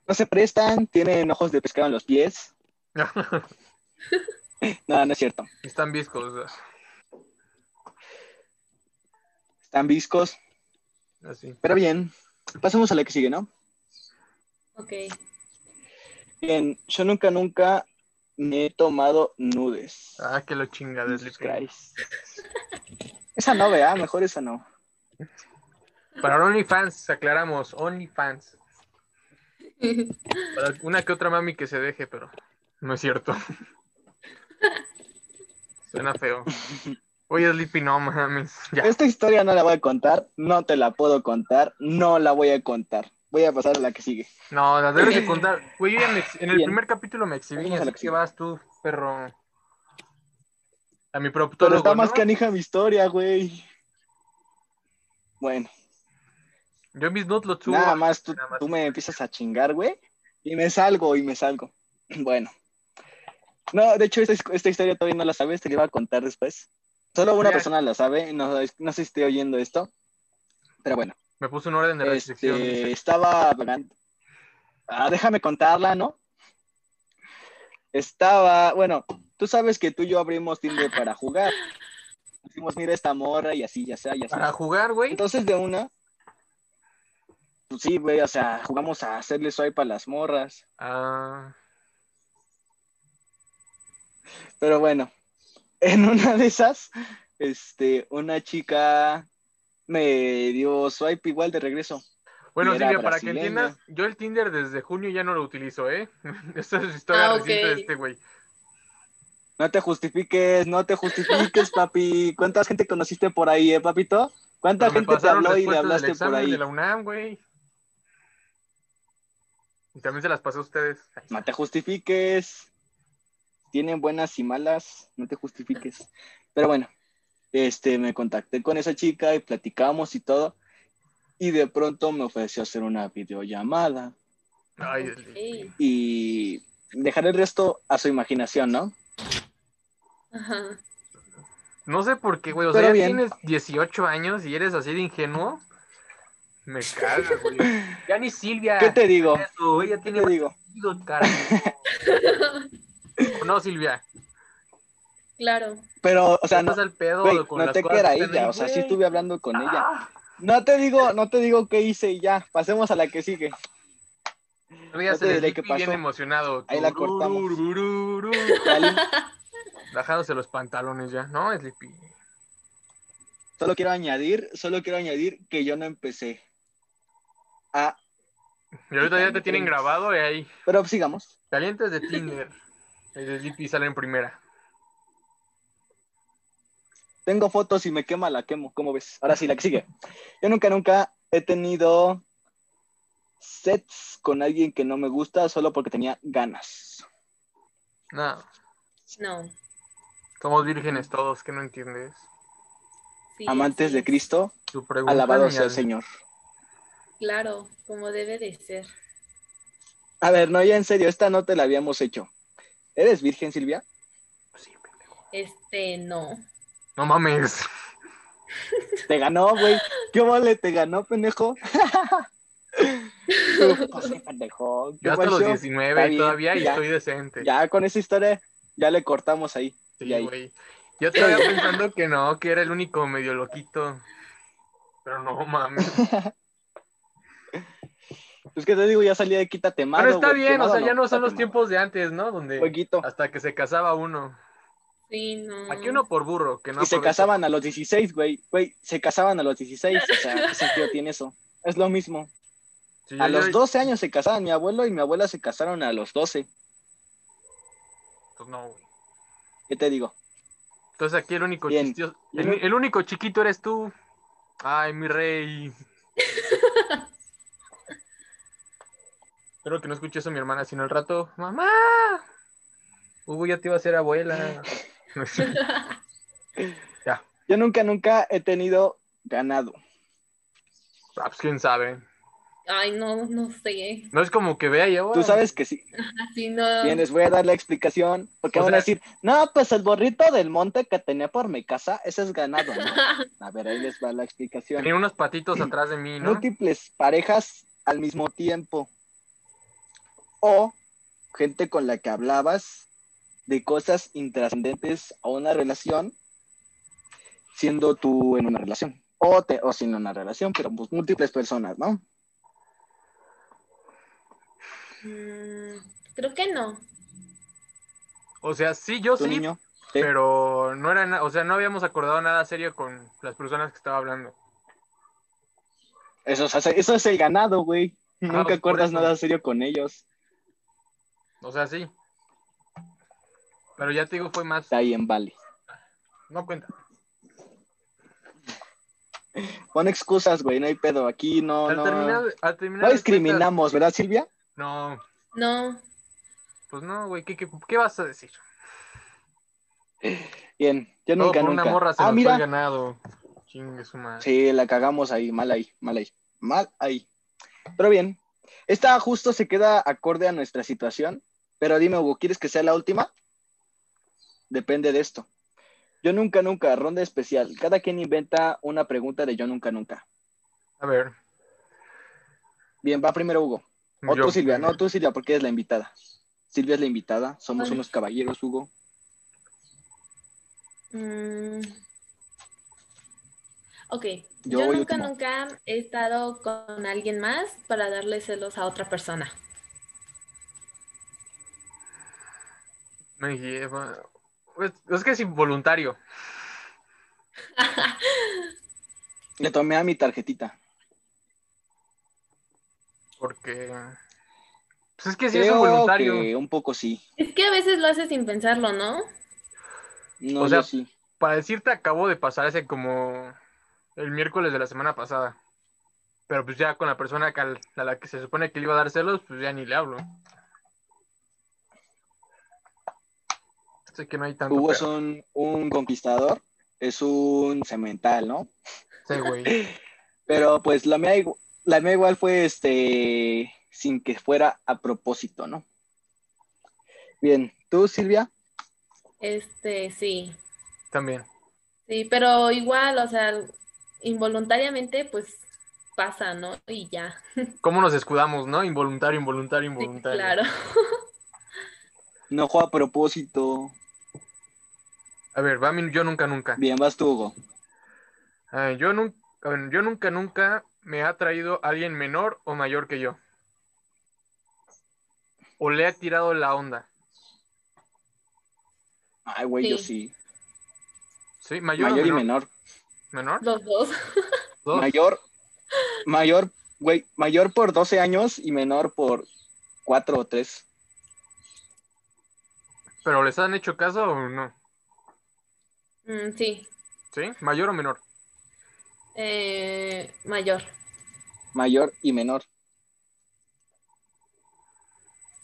no se prestan, tienen ojos de pescado en los pies. no, no es cierto. Están viscos. Están viscos. Así. Pero bien, pasemos a la que sigue, ¿no? Ok. Bien, yo nunca, nunca me he tomado nudes. Ah, que lo chinga de Christ. Esa no, vea, mejor esa no. Para OnlyFans, aclaramos, OnlyFans. Para una que otra mami que se deje, pero no es cierto. Suena feo. Oye, Sleepy, no mames. Esta historia no la voy a contar, no te la puedo contar, no la voy a contar. Voy a pasar a la que sigue. No, la debes de contar. Güey, en el primer capítulo me exhibí, así que, vas tú, perro. A mi. Pero está más canija mi historia, güey. Bueno. Yo mis notes lo subo. Nada más tú, tú me empiezas a chingar, güey. Y me salgo, y me salgo. Bueno. No, de hecho, esta, esta historia todavía no la sabes, te la iba a contar después. Solo una persona la sabe, no, no sé si estoy oyendo esto, pero bueno. Me puso un orden de restricción. Este, estaba Ah, déjame contarla, ¿no? Estaba, bueno, tú sabes que tú y yo abrimos Tinder para jugar. Decimos, mira esta morra y así, ya sea, ya sea. Para jugar, güey. Entonces de una, pues sí, güey, o sea, jugamos a hacerle swipe a las morras. Ah. Pero bueno, en una de esas, este, una chica me dio swipe igual de regreso. Bueno, Silvia, para que entiendas, yo el Tinder desde junio ya no lo utilizo, ¿eh? Esta es historia ah, reciente de este güey. No te justifiques, no te justifiques, papi. ¿Cuánta gente conociste por ahí, eh, papito? ¿Cuánta gente te habló y le hablaste por ahí? de la UNAM, güey. Y también se las pasó a ustedes. No te justifiques tienen buenas y malas, no te justifiques. Pero bueno, este, me contacté con esa chica y platicamos y todo. Y de pronto me ofreció hacer una videollamada. Y dejar el resto a su imaginación, ¿no? Ajá. No sé por qué, güey. O sea, tienes 18 años y eres así de ingenuo. Me caga, güey. Ya ni Silvia. ¿Qué te digo? ella tiene ¿Qué te digo? no, Silvia? Claro. Pero, o sea, no, no te queda ella, o sea, sí estuve hablando con ella. Ah. No te digo, no te digo qué hice y ya, pasemos a la que sigue. se que pasó. bien emocionado. Ahí la cortamos. Bajándose los pantalones ya, ¿no, Sleepy? Solo quiero añadir, solo quiero añadir que yo no empecé a... Y ahorita ya te tienen grabado y ahí. Pero sigamos. Calientes de Tinder. El de sale en primera. Tengo fotos y me quema, la quemo. ¿Cómo ves? Ahora sí, la que sigue. Yo nunca, nunca he tenido sets con alguien que no me gusta solo porque tenía ganas. No. No. Somos vírgenes todos, que no entiendes. Amantes de Cristo, alabado sea el Señor. Claro, como debe de ser. A ver, no, ya en serio, esta no te la habíamos hecho. ¿Eres virgen, Silvia? Sí, pendejo. Este, no. No mames. Te ganó, güey. ¿Qué vale? ¿Te ganó, pendejo? pues, pendejo. Yo hasta los 19 y todavía y estoy decente. Ya con esa historia ya le cortamos ahí. Sí, güey. Yo estaba pensando que no, que era el único medio loquito. Pero no mames. Pues que te digo, ya salía de quítate mano. Pero está bien, o sea, ya no son los tiempos de antes, ¿no? Donde hasta que se casaba uno. Sí, no. Aquí uno por burro, que no. Y se casaban a los 16, güey. Güey, se casaban a los 16. O sea, ¿qué sentido tiene eso? Es lo mismo. a los 12 años se casaban mi abuelo y mi abuela se casaron a los 12. Pues no, güey. ¿Qué te digo? Entonces aquí el único chistioso, el único chiquito eres tú. Ay, mi rey. Espero que no escuche eso mi hermana, sino el rato, mamá, Hugo ya te iba a ser abuela. ya. Yo nunca, nunca he tenido ganado. Ah, pues quién sabe. Ay, no, no sé. No es como que vea yo. Tú sabes que sí. sí no. Bien, les voy a dar la explicación. Porque van a decir, no, pues el borrito del monte que tenía por mi casa, ese es ganado, ¿no? A ver, ahí les va la explicación. Tenía unos patitos atrás de mí, ¿no? Múltiples parejas al mismo tiempo o gente con la que hablabas de cosas intrascendentes a una relación siendo tú en una relación o, te, o sin una relación, pero pues múltiples personas, ¿no? Mm, creo que no. O sea, sí, yo sí, pero no era, o sea, no habíamos acordado nada serio con las personas que estaba hablando. Eso, eso es el ganado, güey. Ah, Nunca pues, acuerdas nada serio con ellos. O sea, sí. Pero ya te digo, fue más. Ahí en Bali. No cuenta. Pon excusas, güey, no hay pedo. Aquí no. no... no discriminamos, ¿verdad, Silvia? No. No. Pues no, güey, ¿qué, qué, vas a decir? Bien, yo nunca, nunca. Una morra se ah, mira. ganado. Chingue su madre. Sí, la cagamos ahí, mal ahí, mal ahí, mal ahí. Pero bien, esta justo se queda acorde a nuestra situación. Pero dime, Hugo, ¿quieres que sea la última? Depende de esto. Yo nunca, nunca, ronda especial. Cada quien inventa una pregunta de yo nunca, nunca. A ver. Bien, va primero Hugo. O tú, Silvia. No, tú, Silvia, porque eres la invitada. Silvia es la invitada. Somos unos caballeros, Hugo. Mm. Ok. Yo, nunca, nunca he estado con alguien más para darle celos a otra persona. Me lleva. Pues, es que es involuntario. Le tomé a mi tarjetita. Porque. Pues es que sí es involuntario. un poco sí. Es que a veces lo haces sin pensarlo, ¿no? No, o sea, sí. Para decirte, acabo de pasar ese como el miércoles de la semana pasada. Pero pues ya con la persona a la que se supone que le iba a dar celos, pues ya ni le hablo. Sé que no hay tanto. Hugo es un, conquistador, es un cemental, ¿no? Sí, güey. Pero pues la mía, la mía igual fue este sin que fuera a propósito, ¿no? Bien, ¿tú, Silvia? Este, sí. También. Sí, pero igual, o sea, involuntariamente, pues pasa, ¿no? Y ya. ¿Cómo nos escudamos, no? Involuntario, involuntario, involuntario. claro. no juega a propósito. A ver, va yo nunca, nunca. Bien, vas tú, Hugo. yo, nunca, yo nunca, nunca me ha traído alguien menor o mayor que yo. O le ha tirado la onda. Ay, güey, yo sí. Sí, mayor, mayor y menor. ¿Menor? Los dos. Mayor, mayor, güey, mayor por 12 años y menor por 4 o 3. ¿Pero les han hecho caso o no? Mm, sí. ¿Sí? ¿Mayor o menor? Eh, mayor. Mayor y menor.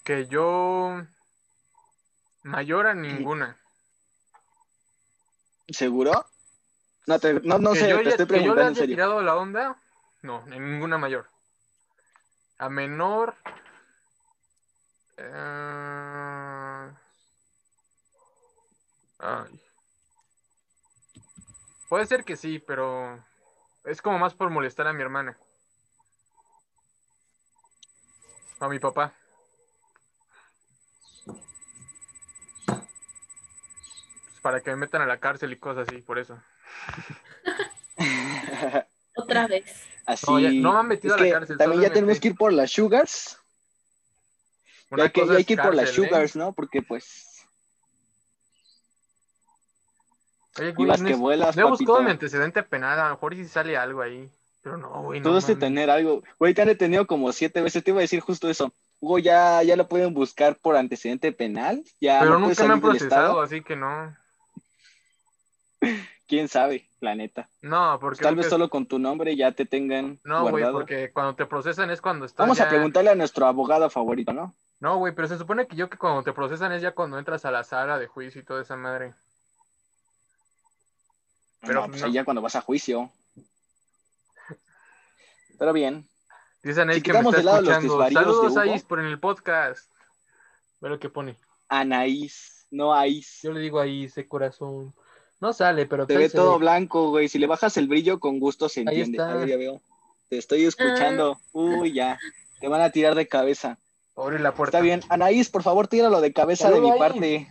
Que yo... Mayor a ninguna. ¿Seguro? No, te, no, no sé, te estoy preguntando. ¿Que yo le haya tirado la onda? No, en ninguna mayor. A menor. Eh... Ay. Puede ser que sí, pero es como más por molestar a mi hermana. A mi papá. para que me metan a la cárcel y cosas así, por eso. Otra vez. Así. No, me han metido a la cárcel. También ya tenemos que ir por las sugars. hay que, hay que ir por las ¿eh? sugars, ¿no? Porque pues. Oye, güey, que vuelas, me he buscado mi antecedente penal, a lo mejor si sale algo ahí. Pero no, güey. No, Tú tener algo. Güey, te han detenido como siete veces. Te iba a decir justo eso. Hugo, ya, ya lo pueden buscar por antecedente penal. Ya pero nunca me han procesado, así que no. ¿Quién sabe? La neta. No, porque. Tal vez solo con tu nombre ya te tengan. No, güey, porque cuando te procesan es cuando estás. Vamos a preguntarle a nuestro abogado favorito, ¿no? No, güey, pero se supone que yo que cuando te procesan es ya cuando entras a la sala de juicio y toda esa madre. Pero no, pues ya cuando vas a juicio. Pero bien. Dicen ahí que me está escuchando. Saludos, Ais, por en el podcast. Ve lo que pone. Anaís, no Ais. Yo le digo Ais, de corazón. No sale, pero... Te ve todo blanco, güey. Si le bajas el brillo, con gusto se entiende. A ver, ya veo. Te estoy escuchando. Ah. Uy, ya. Te van a tirar de cabeza. Abre la puerta. Está bien. Anaís, por favor, tíralo de cabeza de mi parte.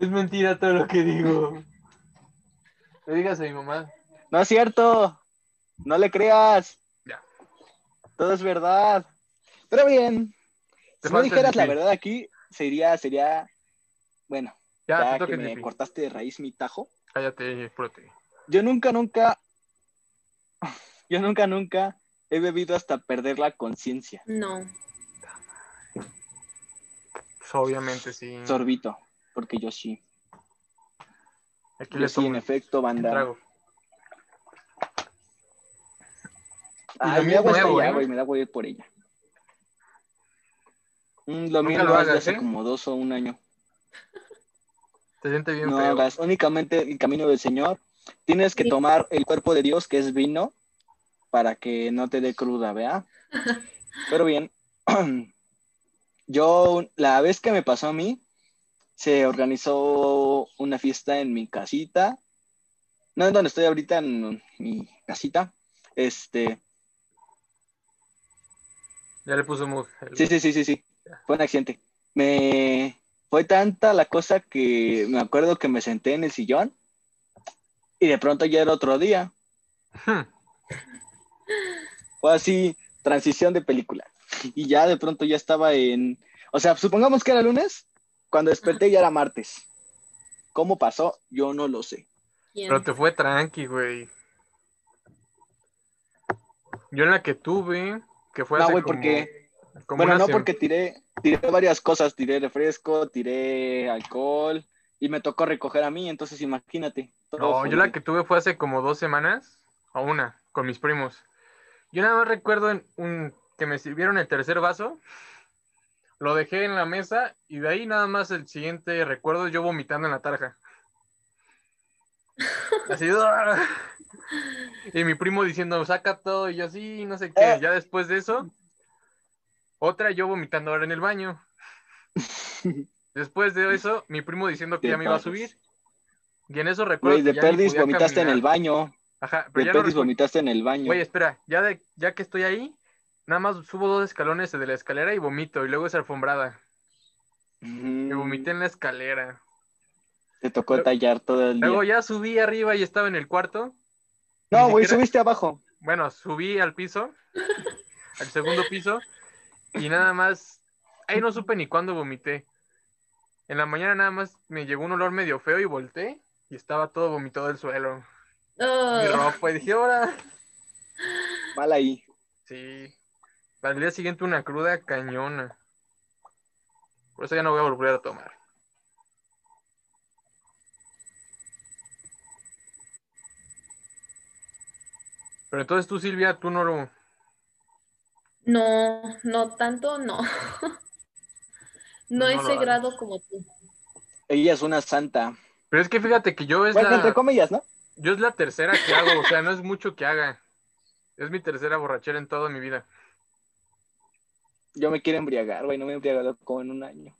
Es mentira todo lo que digo. Le digas a mi mamá. No es cierto. No le creas. Ya. Todo es verdad. Pero bien. Te Si no dijeras la verdad aquí, sería, sería, bueno, Ya, ya, que me cortaste de raíz mi tajo. Cállate, prote. Yo nunca, nunca, yo nunca, nunca he bebido hasta perder la conciencia. No. Pues obviamente sí. Sorbito, porque yo sí. Aquí le sí, en un efecto, banda. lo mi agua es está allá, ¿eh? güey, me da voy a ir por ella. Mm, lo mío lo hace ¿eh? como dos o un año. Te siente bien No feo. hagas únicamente el camino del Señor. Tienes que Sí. tomar el cuerpo de Dios, que es vino, para que no te dé cruda, ¿vea? Pero bien, yo, la vez que me pasó a mí, se organizó una fiesta en mi casita. No en donde estoy ahorita, en mi casita. Este, Ya le puso el- Sí, sí, sí, sí, sí. Fue un accidente. Me fue tanta la cosa que me acuerdo que me senté en el sillón y de pronto ya era otro día. Hmm. Fue así, transición de película. Y ya de pronto ya estaba en, o sea, supongamos que era lunes, cuando desperté ya era martes. ¿Cómo pasó? Yo no lo sé. ¿Quién? Pero te fue tranqui, güey. Yo en la que tuve, que fue No, hace güey, como- porque, como bueno, no porque tiré, tiré varias cosas, tiré refresco, tiré alcohol y me tocó recoger a mí, entonces imagínate. No, yo jodido. la que tuve fue hace como dos semanas, o una, con mis primos. Yo nada más recuerdo en un, que me sirvieron el tercer vaso, lo dejé en la mesa y de ahí nada más el siguiente recuerdo yo vomitando en la tarja. Así, ¡ah! y mi primo diciendo, saca todo, y yo así, no sé qué. Eh. Ya después de eso, otra yo vomitando ahora en el baño. Después de eso, mi primo diciendo que ya me iba a subir. Y en eso recuerdo Güey, de que ya perdis vomitaste en el baño. Ajá, pero De ya perdis vomitaste en el baño. Oye, espera, ya, de, ya que estoy ahí, nada más subo dos escalones de la escalera y vomito, y luego es alfombrada. Ujú. Me vomité en la escalera. Te tocó Luego- tallar todo el día. Luego ya subí arriba y estaba en el cuarto. no, güey, siquiera- subiste abajo. Bueno, subí al piso, al segundo piso, y nada más, ahí no supe ni cuándo vomité. En la mañana nada más me llegó un olor medio feo y volteé, y estaba todo vomitado del suelo. Oh, Mi ropa, y dije, ahora, Mal ahí. sí. Al día siguiente una cruda cañona. Por eso ya no voy a volver a tomar. Pero entonces tú, Silvia, tú no lo... No, no tanto, no. No No ese grado como tú. Ella es una santa. Pero es que fíjate que yo es Bueno, la... entre comillas, ¿no? Yo es la tercera que hago, o sea, no es mucho que haga. Es mi tercera borrachera en toda mi vida. Yo me quiero embriagar, güey, no me he embriagado como en un año.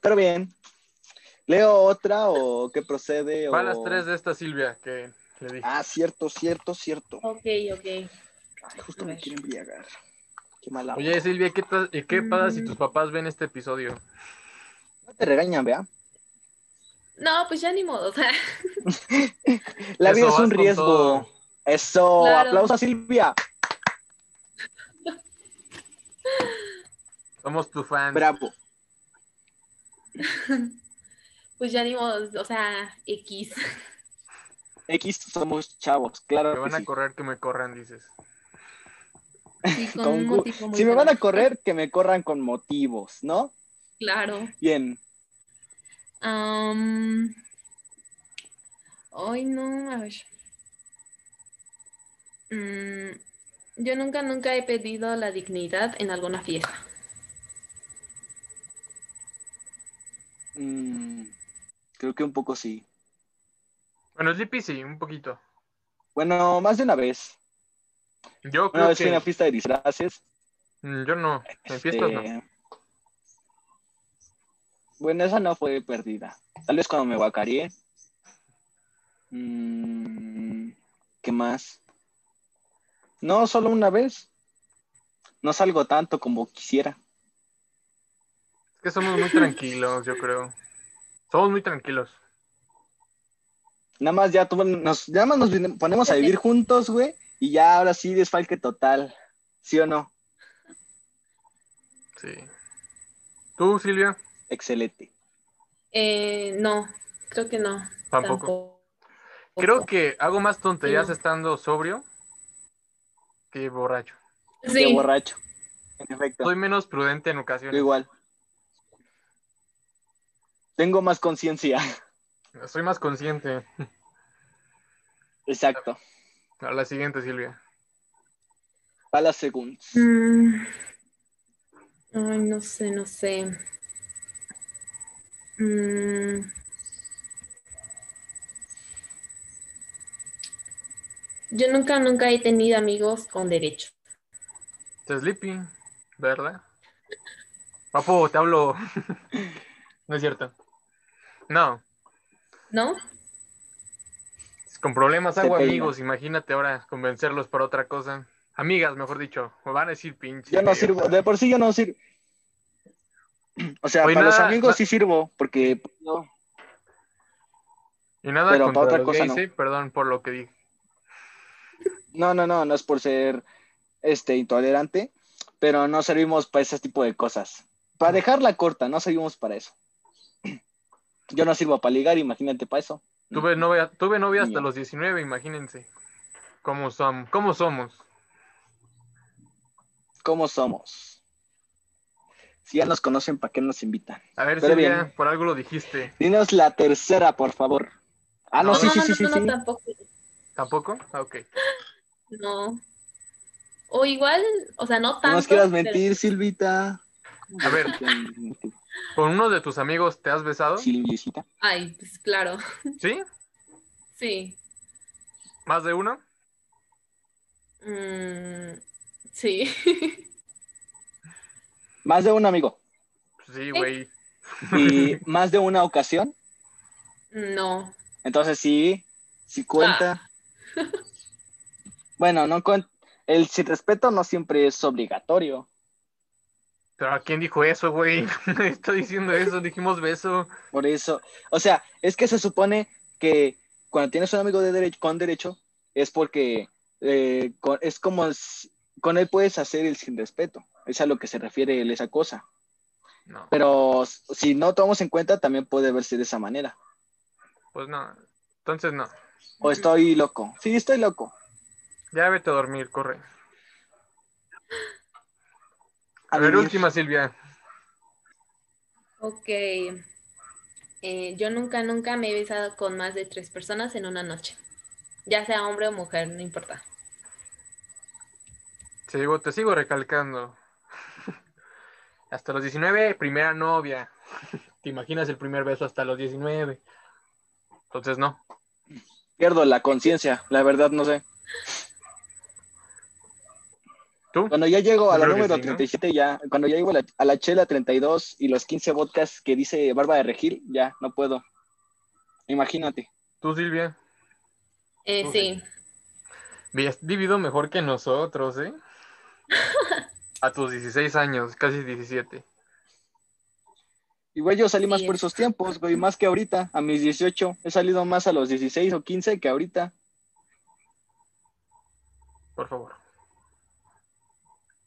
Pero bien. ¿Leo otra o qué procede? Va a o- las tres de esta Silvia que le dije. Ah, cierto, cierto, cierto. Ok, ok. Ay, justo me quiero embriagar. Qué mala. Oye, Silvia, ¿qué, qué pasa si Mm. tus papás ven este episodio? No te regañan, vea. No, pues ya ni modo. O sea, La Eso, vida es un riesgo. todo. Eso, Claro. aplauso a Silvia. Somos tu fan. Bravo. pues ya ni modo. O sea, X. X somos chavos, claro. Me que van a sí. correr, que me corran, dices. Sí, con Con un gu- motivo muy Si me van a correr, que me corran con motivos, ¿no? Claro. Bien. Am, Ay, no, a ver. Mm, yo nunca, nunca he pedido la dignidad en alguna fiesta. Mm, creo que un poco sí. Bueno, Sleepy sí, un poquito. Bueno, más de una vez. Yo Una creo vez fui a que... una fiesta de disfraces. Mm, Yo no, en fiestas no. Este, Bueno, esa no fue perdida. Tal vez cuando me guacareé. Mm, ¿Qué más? No, solo una vez. No salgo tanto como quisiera. Es que somos muy tranquilos, yo creo. Somos muy tranquilos. Nada más ya nos, nada más nos ponemos a vivir juntos, güey, y ya ahora sí desfalque total. ¿Sí o no? Sí. ¿Tú, Silvia? Excelente. Eh, no, creo que no. Tampoco. Creo que hago más tonterías estando sobrio que borracho. Sí. Que borracho. En efecto. Soy menos prudente en ocasiones. igual. Tengo más conciencia. Soy más consciente. Exacto. A la siguiente, Silvia. A la segunda. Mm. Ay, no sé, no sé. Mm. Yo nunca, nunca he tenido amigos con derecho. Te sleepy, ¿verdad? Papo, te hablo. no es cierto. No. ¿No? Con problemas hago amigos, imagínate ahora convencerlos por otra cosa. Amigas, mejor dicho, me van a decir pinche. Yo no sirvo, de por sí yo no sirvo. O sea, para los amigos sí sirvo, porque no. Y nada Pero para otra cosa no. perdón por lo que dije. No, no, no, no es por ser este intolerante, pero no servimos para ese tipo de cosas. Para dejarla corta, no servimos para eso. Yo no sirvo para ligar, imagínate para eso. Tuve novia, tuve novia hasta los 19, imagínense. ¿Cómo, son, ¿Cómo somos? ¿Cómo somos? Si ya nos conocen, ¿para qué nos invitan? A ver, Silvia, por algo lo dijiste. Dinos la tercera, por favor. Ah, no, sí, sí, sí, sí, no, tampoco. ¿Tampoco? Ah, ok. No. O igual, o sea, no tanto. No nos quieras mentir, Silvita. A ver, ¿Con uno de tus amigos te has besado? Sí, Ay, pues claro. ¿Sí? Sí. ¿Más de uno? Mm, sí. Más de un amigo. Sí, güey. ¿Y más de una ocasión? No. Entonces sí, sí cuenta. Ah. Bueno, no el sin respeto no siempre es obligatorio. Pero ¿a quién dijo eso, güey? Está diciendo eso, dijimos beso. Por eso. O sea, es que se supone que cuando tienes un amigo de derecho, con derecho, es porque eh, es como con él puedes hacer el sin respeto. Es a lo que se refiere él, esa cosa. No. Pero si no tomamos en cuenta, también puede verse de esa manera. Pues no. Entonces no. O estoy loco. Sí, estoy loco. Ya vete a dormir, corre. A, ver, última, Silvia. Ok. Eh, yo nunca, nunca me he besado con más de tres personas en una noche. Ya sea hombre o mujer, no importa. Te sigo, te sigo recalcando. hasta los 19, primera novia. ¿Te imaginas el primer beso hasta los 19? Entonces no. Pierdo la conciencia, la verdad no sé. Cuando ya llego a la número 37, ya, cuando ya llego a la, chela 32 y los 15 vodkas que dice Barba de Regil, ya, no puedo. Imagínate. ¿Tú, Silvia? Eh, sí. Has vivido mejor que nosotros, ¿eh? a tus 16 años, casi 17. Igual yo salí más por esos tiempos, güey, más que ahorita, a mis 18. He salido más a los 16 o 15 que ahorita. Por favor.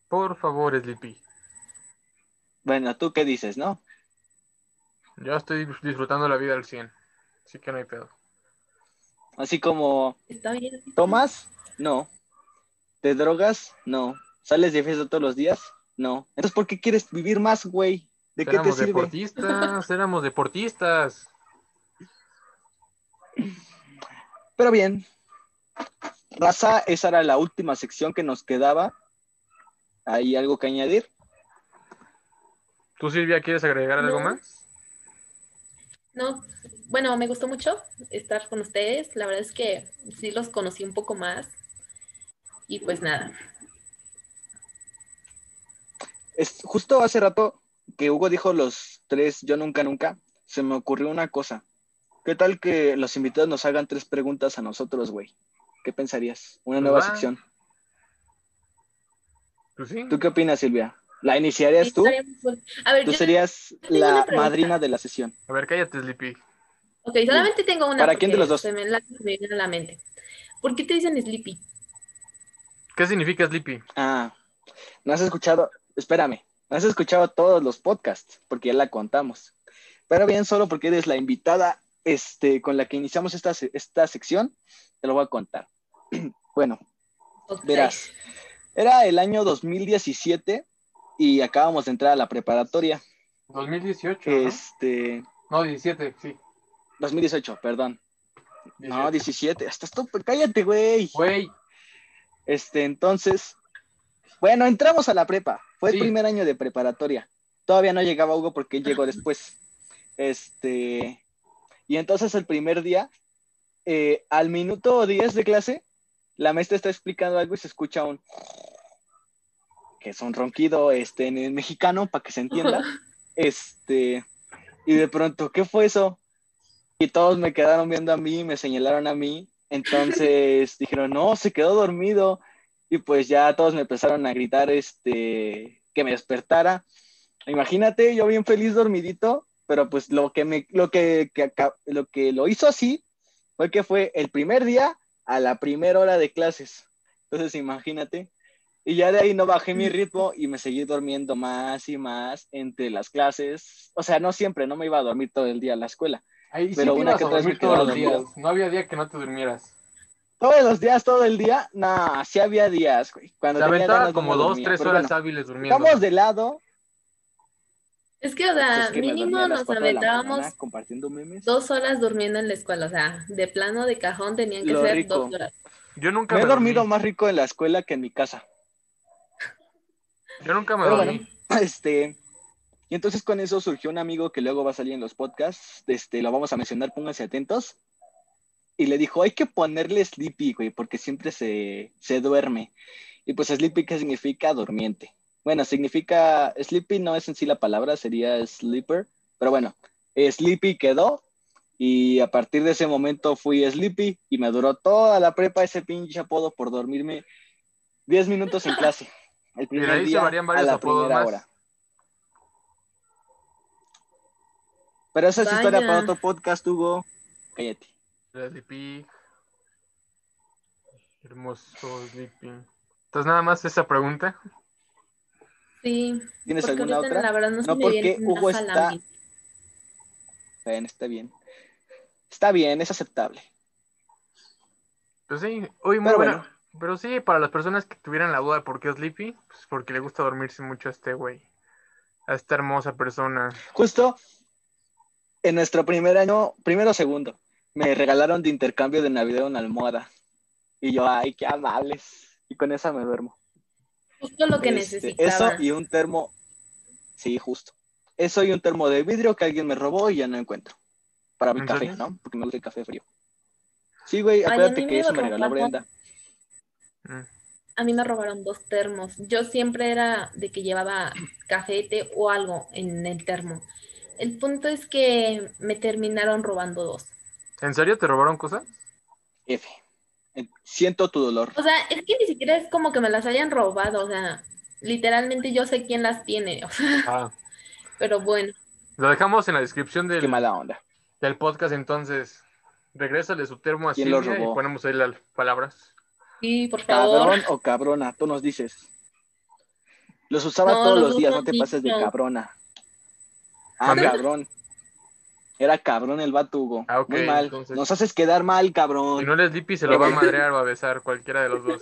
Por favor, Sleepy. Bueno, ¿tú qué dices, no? Yo estoy disfrutando la vida al 100, así que no hay pedo. Así como... Está bien. ¿Tomas? No. ¿Te drogas? No. ¿Sales de fiesta todos los días? No. Entonces, ¿por qué quieres vivir más, güey? ¿De qué te sirve? deportistas, éramos deportistas. Pero bien. Raza, esa era la última sección que nos quedaba ¿Hay algo que añadir? ¿Tú, Silvia, quieres agregar algo más? No, bueno, me gustó mucho estar con ustedes. La verdad es que sí los conocí un poco más. Y pues nada. Es, justo hace rato que Hugo dijo los tres, yo nunca, nunca, se me ocurrió una cosa. ¿Qué tal que los invitados nos hagan tres preguntas a nosotros, güey? ¿Qué pensarías? Una nueva sección. Pues ¿Tú qué opinas, Silvia? ¿La iniciarías tú? tú serías la madrina de la sesión. A ver, cállate, Sleepy. Ok, solamente tengo una. ¿Para quién de los dos? Se me, la, me viene a la mente. ¿Por qué te dicen Sleepy? ¿Qué significa Sleepy? Ah, no has escuchado, espérame, no has escuchado todos los podcasts, porque ya la contamos. Pero bien, solo porque eres la invitada este, con la que iniciamos esta, esta sección, te lo voy a contar. bueno, verás, era el año 2017 y acabamos de entrar a la preparatoria. 2018. Este. No, 17, sí. 2018, perdón. No, 17. Hasta esto, cállate, güey. Güey. Este, entonces, bueno, entramos a la prepa. Fue el primer año de preparatoria. Todavía no llegaba Hugo porque él llegó después. Este, y entonces el primer día, eh, al minuto 10 de clase, la maestra está explicando algo y se escucha un que es un ronquido este, en el mexicano para que se entienda. Este, y de pronto, ¿qué fue eso? Y todos me quedaron viendo a mí, me señalaron a mí. Entonces dijeron, no, se quedó dormido. Y pues ya todos me empezaron a gritar este, que me despertara. Imagínate, yo bien feliz dormidito, pero pues lo que, me, lo que, lo que lo hizo así fue que fue el primer día a la primera hora de clases. Entonces imagínate. Y ya de ahí no bajé mi ritmo y me seguí durmiendo más y más entre las clases. O sea, no siempre, no me iba a dormir todo el día a la escuela. pero una que otra vez todos los días. No había día que no te durmieras. Todos los días, todo el día, no, sí había días, güey. Cuando Se aventaba como dos, tres horas hábiles durmiendo. Estamos de lado, es que, o sea, mínimo nos aventábamos compartiendo memes. dos horas durmiendo en la escuela. O sea, de plano de cajón tenían que ser dos horas. Yo nunca me, he dormido más rico en la escuela que en mi casa. Yo nunca me este, y entonces con eso surgió un amigo que luego va a salir en los podcasts. Este, lo vamos a mencionar, pónganse atentos. Y le dijo, hay que ponerle sleepy, güey, porque siempre se, se duerme. Y pues sleepy, ¿qué significa? Durmiente. Bueno, significa, sleepy no es en sí la palabra, sería sleeper, pero bueno, sleepy quedó y a partir de ese momento fui sleepy y me duró toda la prepa ese pinche apodo por dormirme 10 minutos en clase. El primer día a la primera hora. Pero esa es historia para otro podcast, Hugo. Cállate. Sleepy. Hermoso Sleepy. Entonces, nada más esa pregunta. Sí. ¿Tienes alguna otra? La verdad no, no porque Hugo está. Bien, está bien. Está bien, es aceptable. Pues sí, muy pero bueno. Pero sí, para las personas que tuvieran la duda de por qué es Sleepy, pues porque le gusta dormirse mucho a este güey. A esta hermosa persona. Justo en nuestro primer año, primero o segundo, me regalaron de intercambio de Navidad una almohada. Y yo, ay, qué amables. Y con esa me duermo. Justo lo que este, necesitaba. Eso y un termo. Sí, justo. Eso y un termo de vidrio que alguien me robó y ya no encuentro. Para mi café, ¿no? Porque me gusta el café frío. Sí, güey, acuérdate que eso me regaló Brenda. Mm. A mí me robaron dos termos. Yo siempre era de que llevaba café, o algo en el termo. El punto es que me terminaron robando dos. ¿En serio te robaron cosas? F siento tu dolor. O sea, es que ni siquiera es como que me las hayan robado, o sea, literalmente yo sé quién las tiene. ah. Pero bueno. Lo dejamos en la descripción del, Qué mala onda. del podcast, entonces. Regrésale su termo así y ponemos ahí las palabras. Sí, por favor. Cabrón o cabrona, tú nos dices. Los usaba todos los días, no te pases de cabrona. Ah, cabrón. Era cabrón el vato, Hugo. Ah, Muy mal. Nos haces quedar mal, cabrón. Si no les Lippy, se lo va a madrear o a besar, cualquiera de los dos.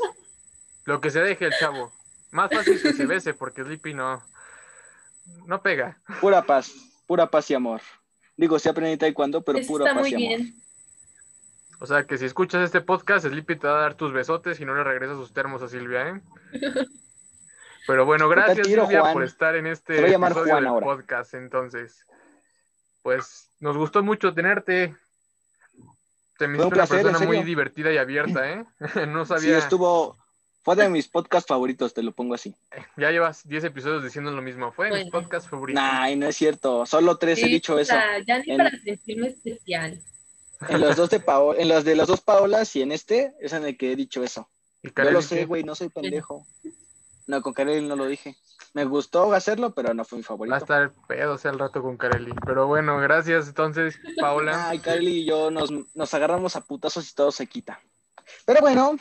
Lo que se deje el chavo. Más fácil que se bese, porque Sleepy no. No pega. Pura paz, pura paz y amor. Digo, sí aprendí taekwondo, pero pura paz y amor. O sea que si escuchas este podcast, Sleepy te va a dar tus besotes y no le regresas sus termos a Silvia, ¿eh? Pero bueno, gracias Silvia por estar en este episodio del podcast, entonces. Pues nos gustó mucho tenerte. Te me una persona muy divertida y abierta, ¿eh? no sabía. Sí, estuvo. Fue de mis podcasts favoritos, te lo pongo así. Ya llevas 10 episodios diciendo lo mismo. Fue de mis podcasts favoritos. Nah, no es cierto. Solo tres he dicho eso. Ya ni para sentirme especial. En los dos de Paola, en los de las dos Paolas y en este es en el que he dicho eso. Yo lo sé, güey, no soy pendejo. No, con Kareli no lo dije. Me gustó hacerlo, pero no fue mi favorito. Va a estar pedo sea el rato con Kareli. Pero bueno, gracias entonces, Paula. Ay, Kareli y yo nos, nos agarramos a putazos y todo se quita. Pero bueno,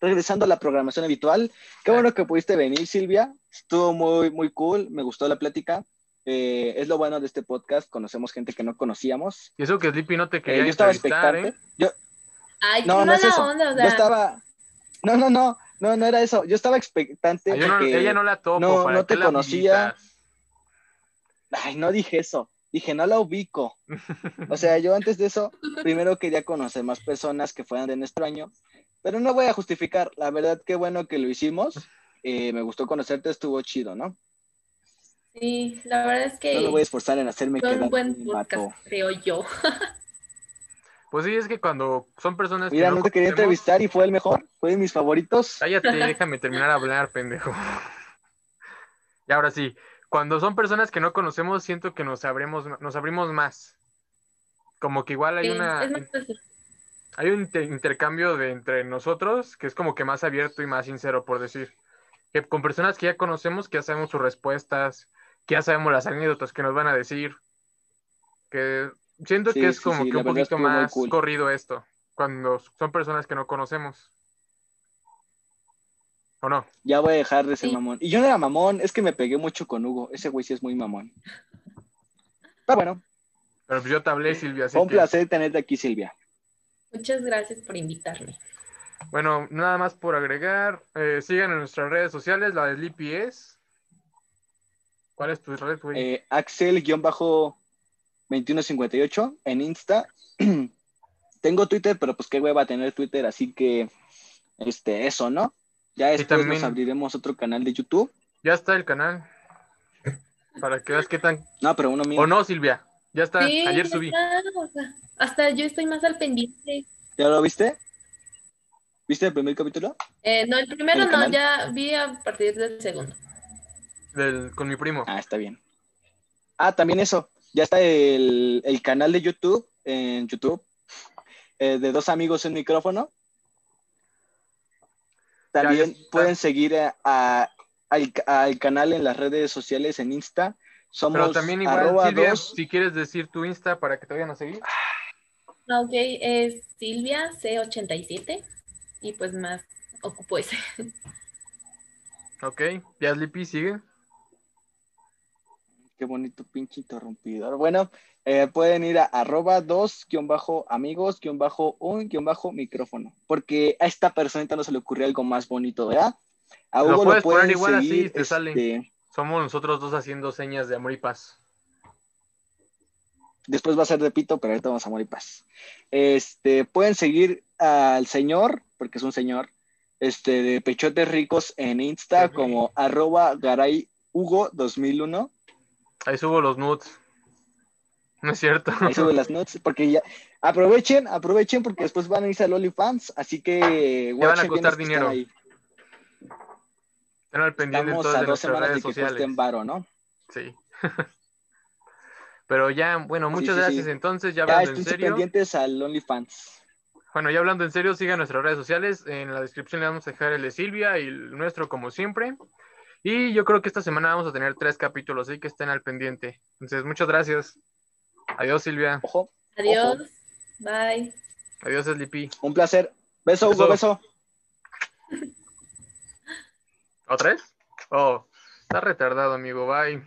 regresando a la programación habitual, qué bueno que pudiste venir, Silvia. Estuvo muy, muy cool, me gustó la plática. Eh, es lo bueno de este podcast, conocemos gente que no conocíamos. Y eso que Sleepy no te quería Eh, yo estaba expectante. ¿eh? Yo, Ay, qué no, no mala es eso. onda, o yo estaba. No, no, no, no, no era eso. Yo estaba expectante. Ah, yo no- porque- ella no la topo, no- ¿para no te conocía. Ay, no dije eso. Dije, no la ubico. O sea, yo antes de eso, primero quería conocer más personas que fueran de nuestro año, pero no voy a justificar. La verdad, qué bueno que lo hicimos. Eh, me gustó conocerte, estuvo chido, ¿no? Sí, la verdad es que No me voy a esforzar en hacerme fue quedar un buen podcast, creo yo. Pues sí, es que cuando son personas Mira, que no te quería conocemos- entrevistar y fue el mejor, fue de mis favoritos. Cállate, déjame terminar de hablar, pendejo. Y ahora sí, cuando son personas que no conocemos, siento que nos abrimos, nos abrimos más. Como que igual hay Sí, una, hay un inter- intercambio de entre nosotros que es como que más abierto y más sincero, por decir. Que con personas que ya conocemos, que ya sabemos sus respuestas, que ya sabemos las anécdotas que nos van a decir. Que siento Sí, que es sí, como sí, que un poquito más cool. corrido esto, cuando son personas que no conocemos. ¿O no? Ya voy a dejar de ser Sí. mamón. Y yo no era mamón, es que me pegué mucho con Hugo. Ese güey sí es muy mamón. Pero bueno, Pero pues yo te hablé, Silvia, así fue un que- placer tenerte aquí, Silvia. Muchas gracias por invitarme. Bueno, nada más por agregar, eh, sigan en nuestras redes sociales, la de Sleepy es. ¿Cuál es tu red, güey? Eh, Axel-2158 en Insta. Tengo Twitter, pero pues qué hueva tener Twitter, así que este, eso, ¿no? Ya después también- nos abriremos otro canal de YouTube. Ya está el canal. Para que veas qué tan. No, pero uno mío. O no, Silvia. Ya está. Sí, Ayer ya subí. está, o sea, hasta yo estoy más al pendiente. ¿Ya lo viste? ¿Viste el primer capítulo? Eh, no, el primero ¿El no, canal? ya vi a partir del segundo. Del- con mi primo. Ah, está bien. Ah, también eso. Ya está el, el canal de YouTube, en YouTube, eh, de dos amigos en micrófono. También ya pueden seguir a- a- al, al canal en las redes sociales en Insta. Somos Pero también igual, Silvia, dos- si quieres decir tu Insta para que te vayan a seguir. Ah, Ok, es Silvia C87 y pues más ocupo ese. Ok. Ya Sleepy sigue. Qué bonito pinche interrumpidor. Bueno, eh, pueden ir a arroba dos guion bajo amigos guion bajo un guion bajo micrófono. Porque a esta personita no se le ocurrió algo más bonito, ¿verdad? A Lo Hugo puedes poner pueden igual así, seguir, te sale. este, Somos nosotros dos haciendo señas de amor y paz. Después va a ser de pito, pero ahorita vamos a morir paz. Este, pueden seguir al señor, porque es un señor, este, de Pechotes Ricos en Insta Sí. como arroba garay Hugo 2001. Ahí subo los nudes. No es cierto. Ahí sube las notes, porque ya aprovechen, aprovechen porque después van a irse al OnlyFans, así que van a costar dinero. están ahí. Estén al pendiente Estamos entonces a de dos semanas redes de que sociales. varo, ¿no? Sí. Pero ya, bueno, Sí, muchas sí, gracias sí. entonces, ya Ya hablando en serio. pendientes al OnlyFans. Bueno, ya hablando en serio, sigan nuestras redes sociales. En la descripción le vamos a dejar el de Silvia y el nuestro como siempre. Y yo creo que esta semana vamos a tener tres capítulos, así que estén al pendiente. Entonces, muchas gracias. Adiós, Silvia. Ojo, Adiós. Bye. Adiós, Sleepy. un placer. Beso, Hugo, Beso. beso. ¿Otra vez? Oh, está retardado, amigo. Bye.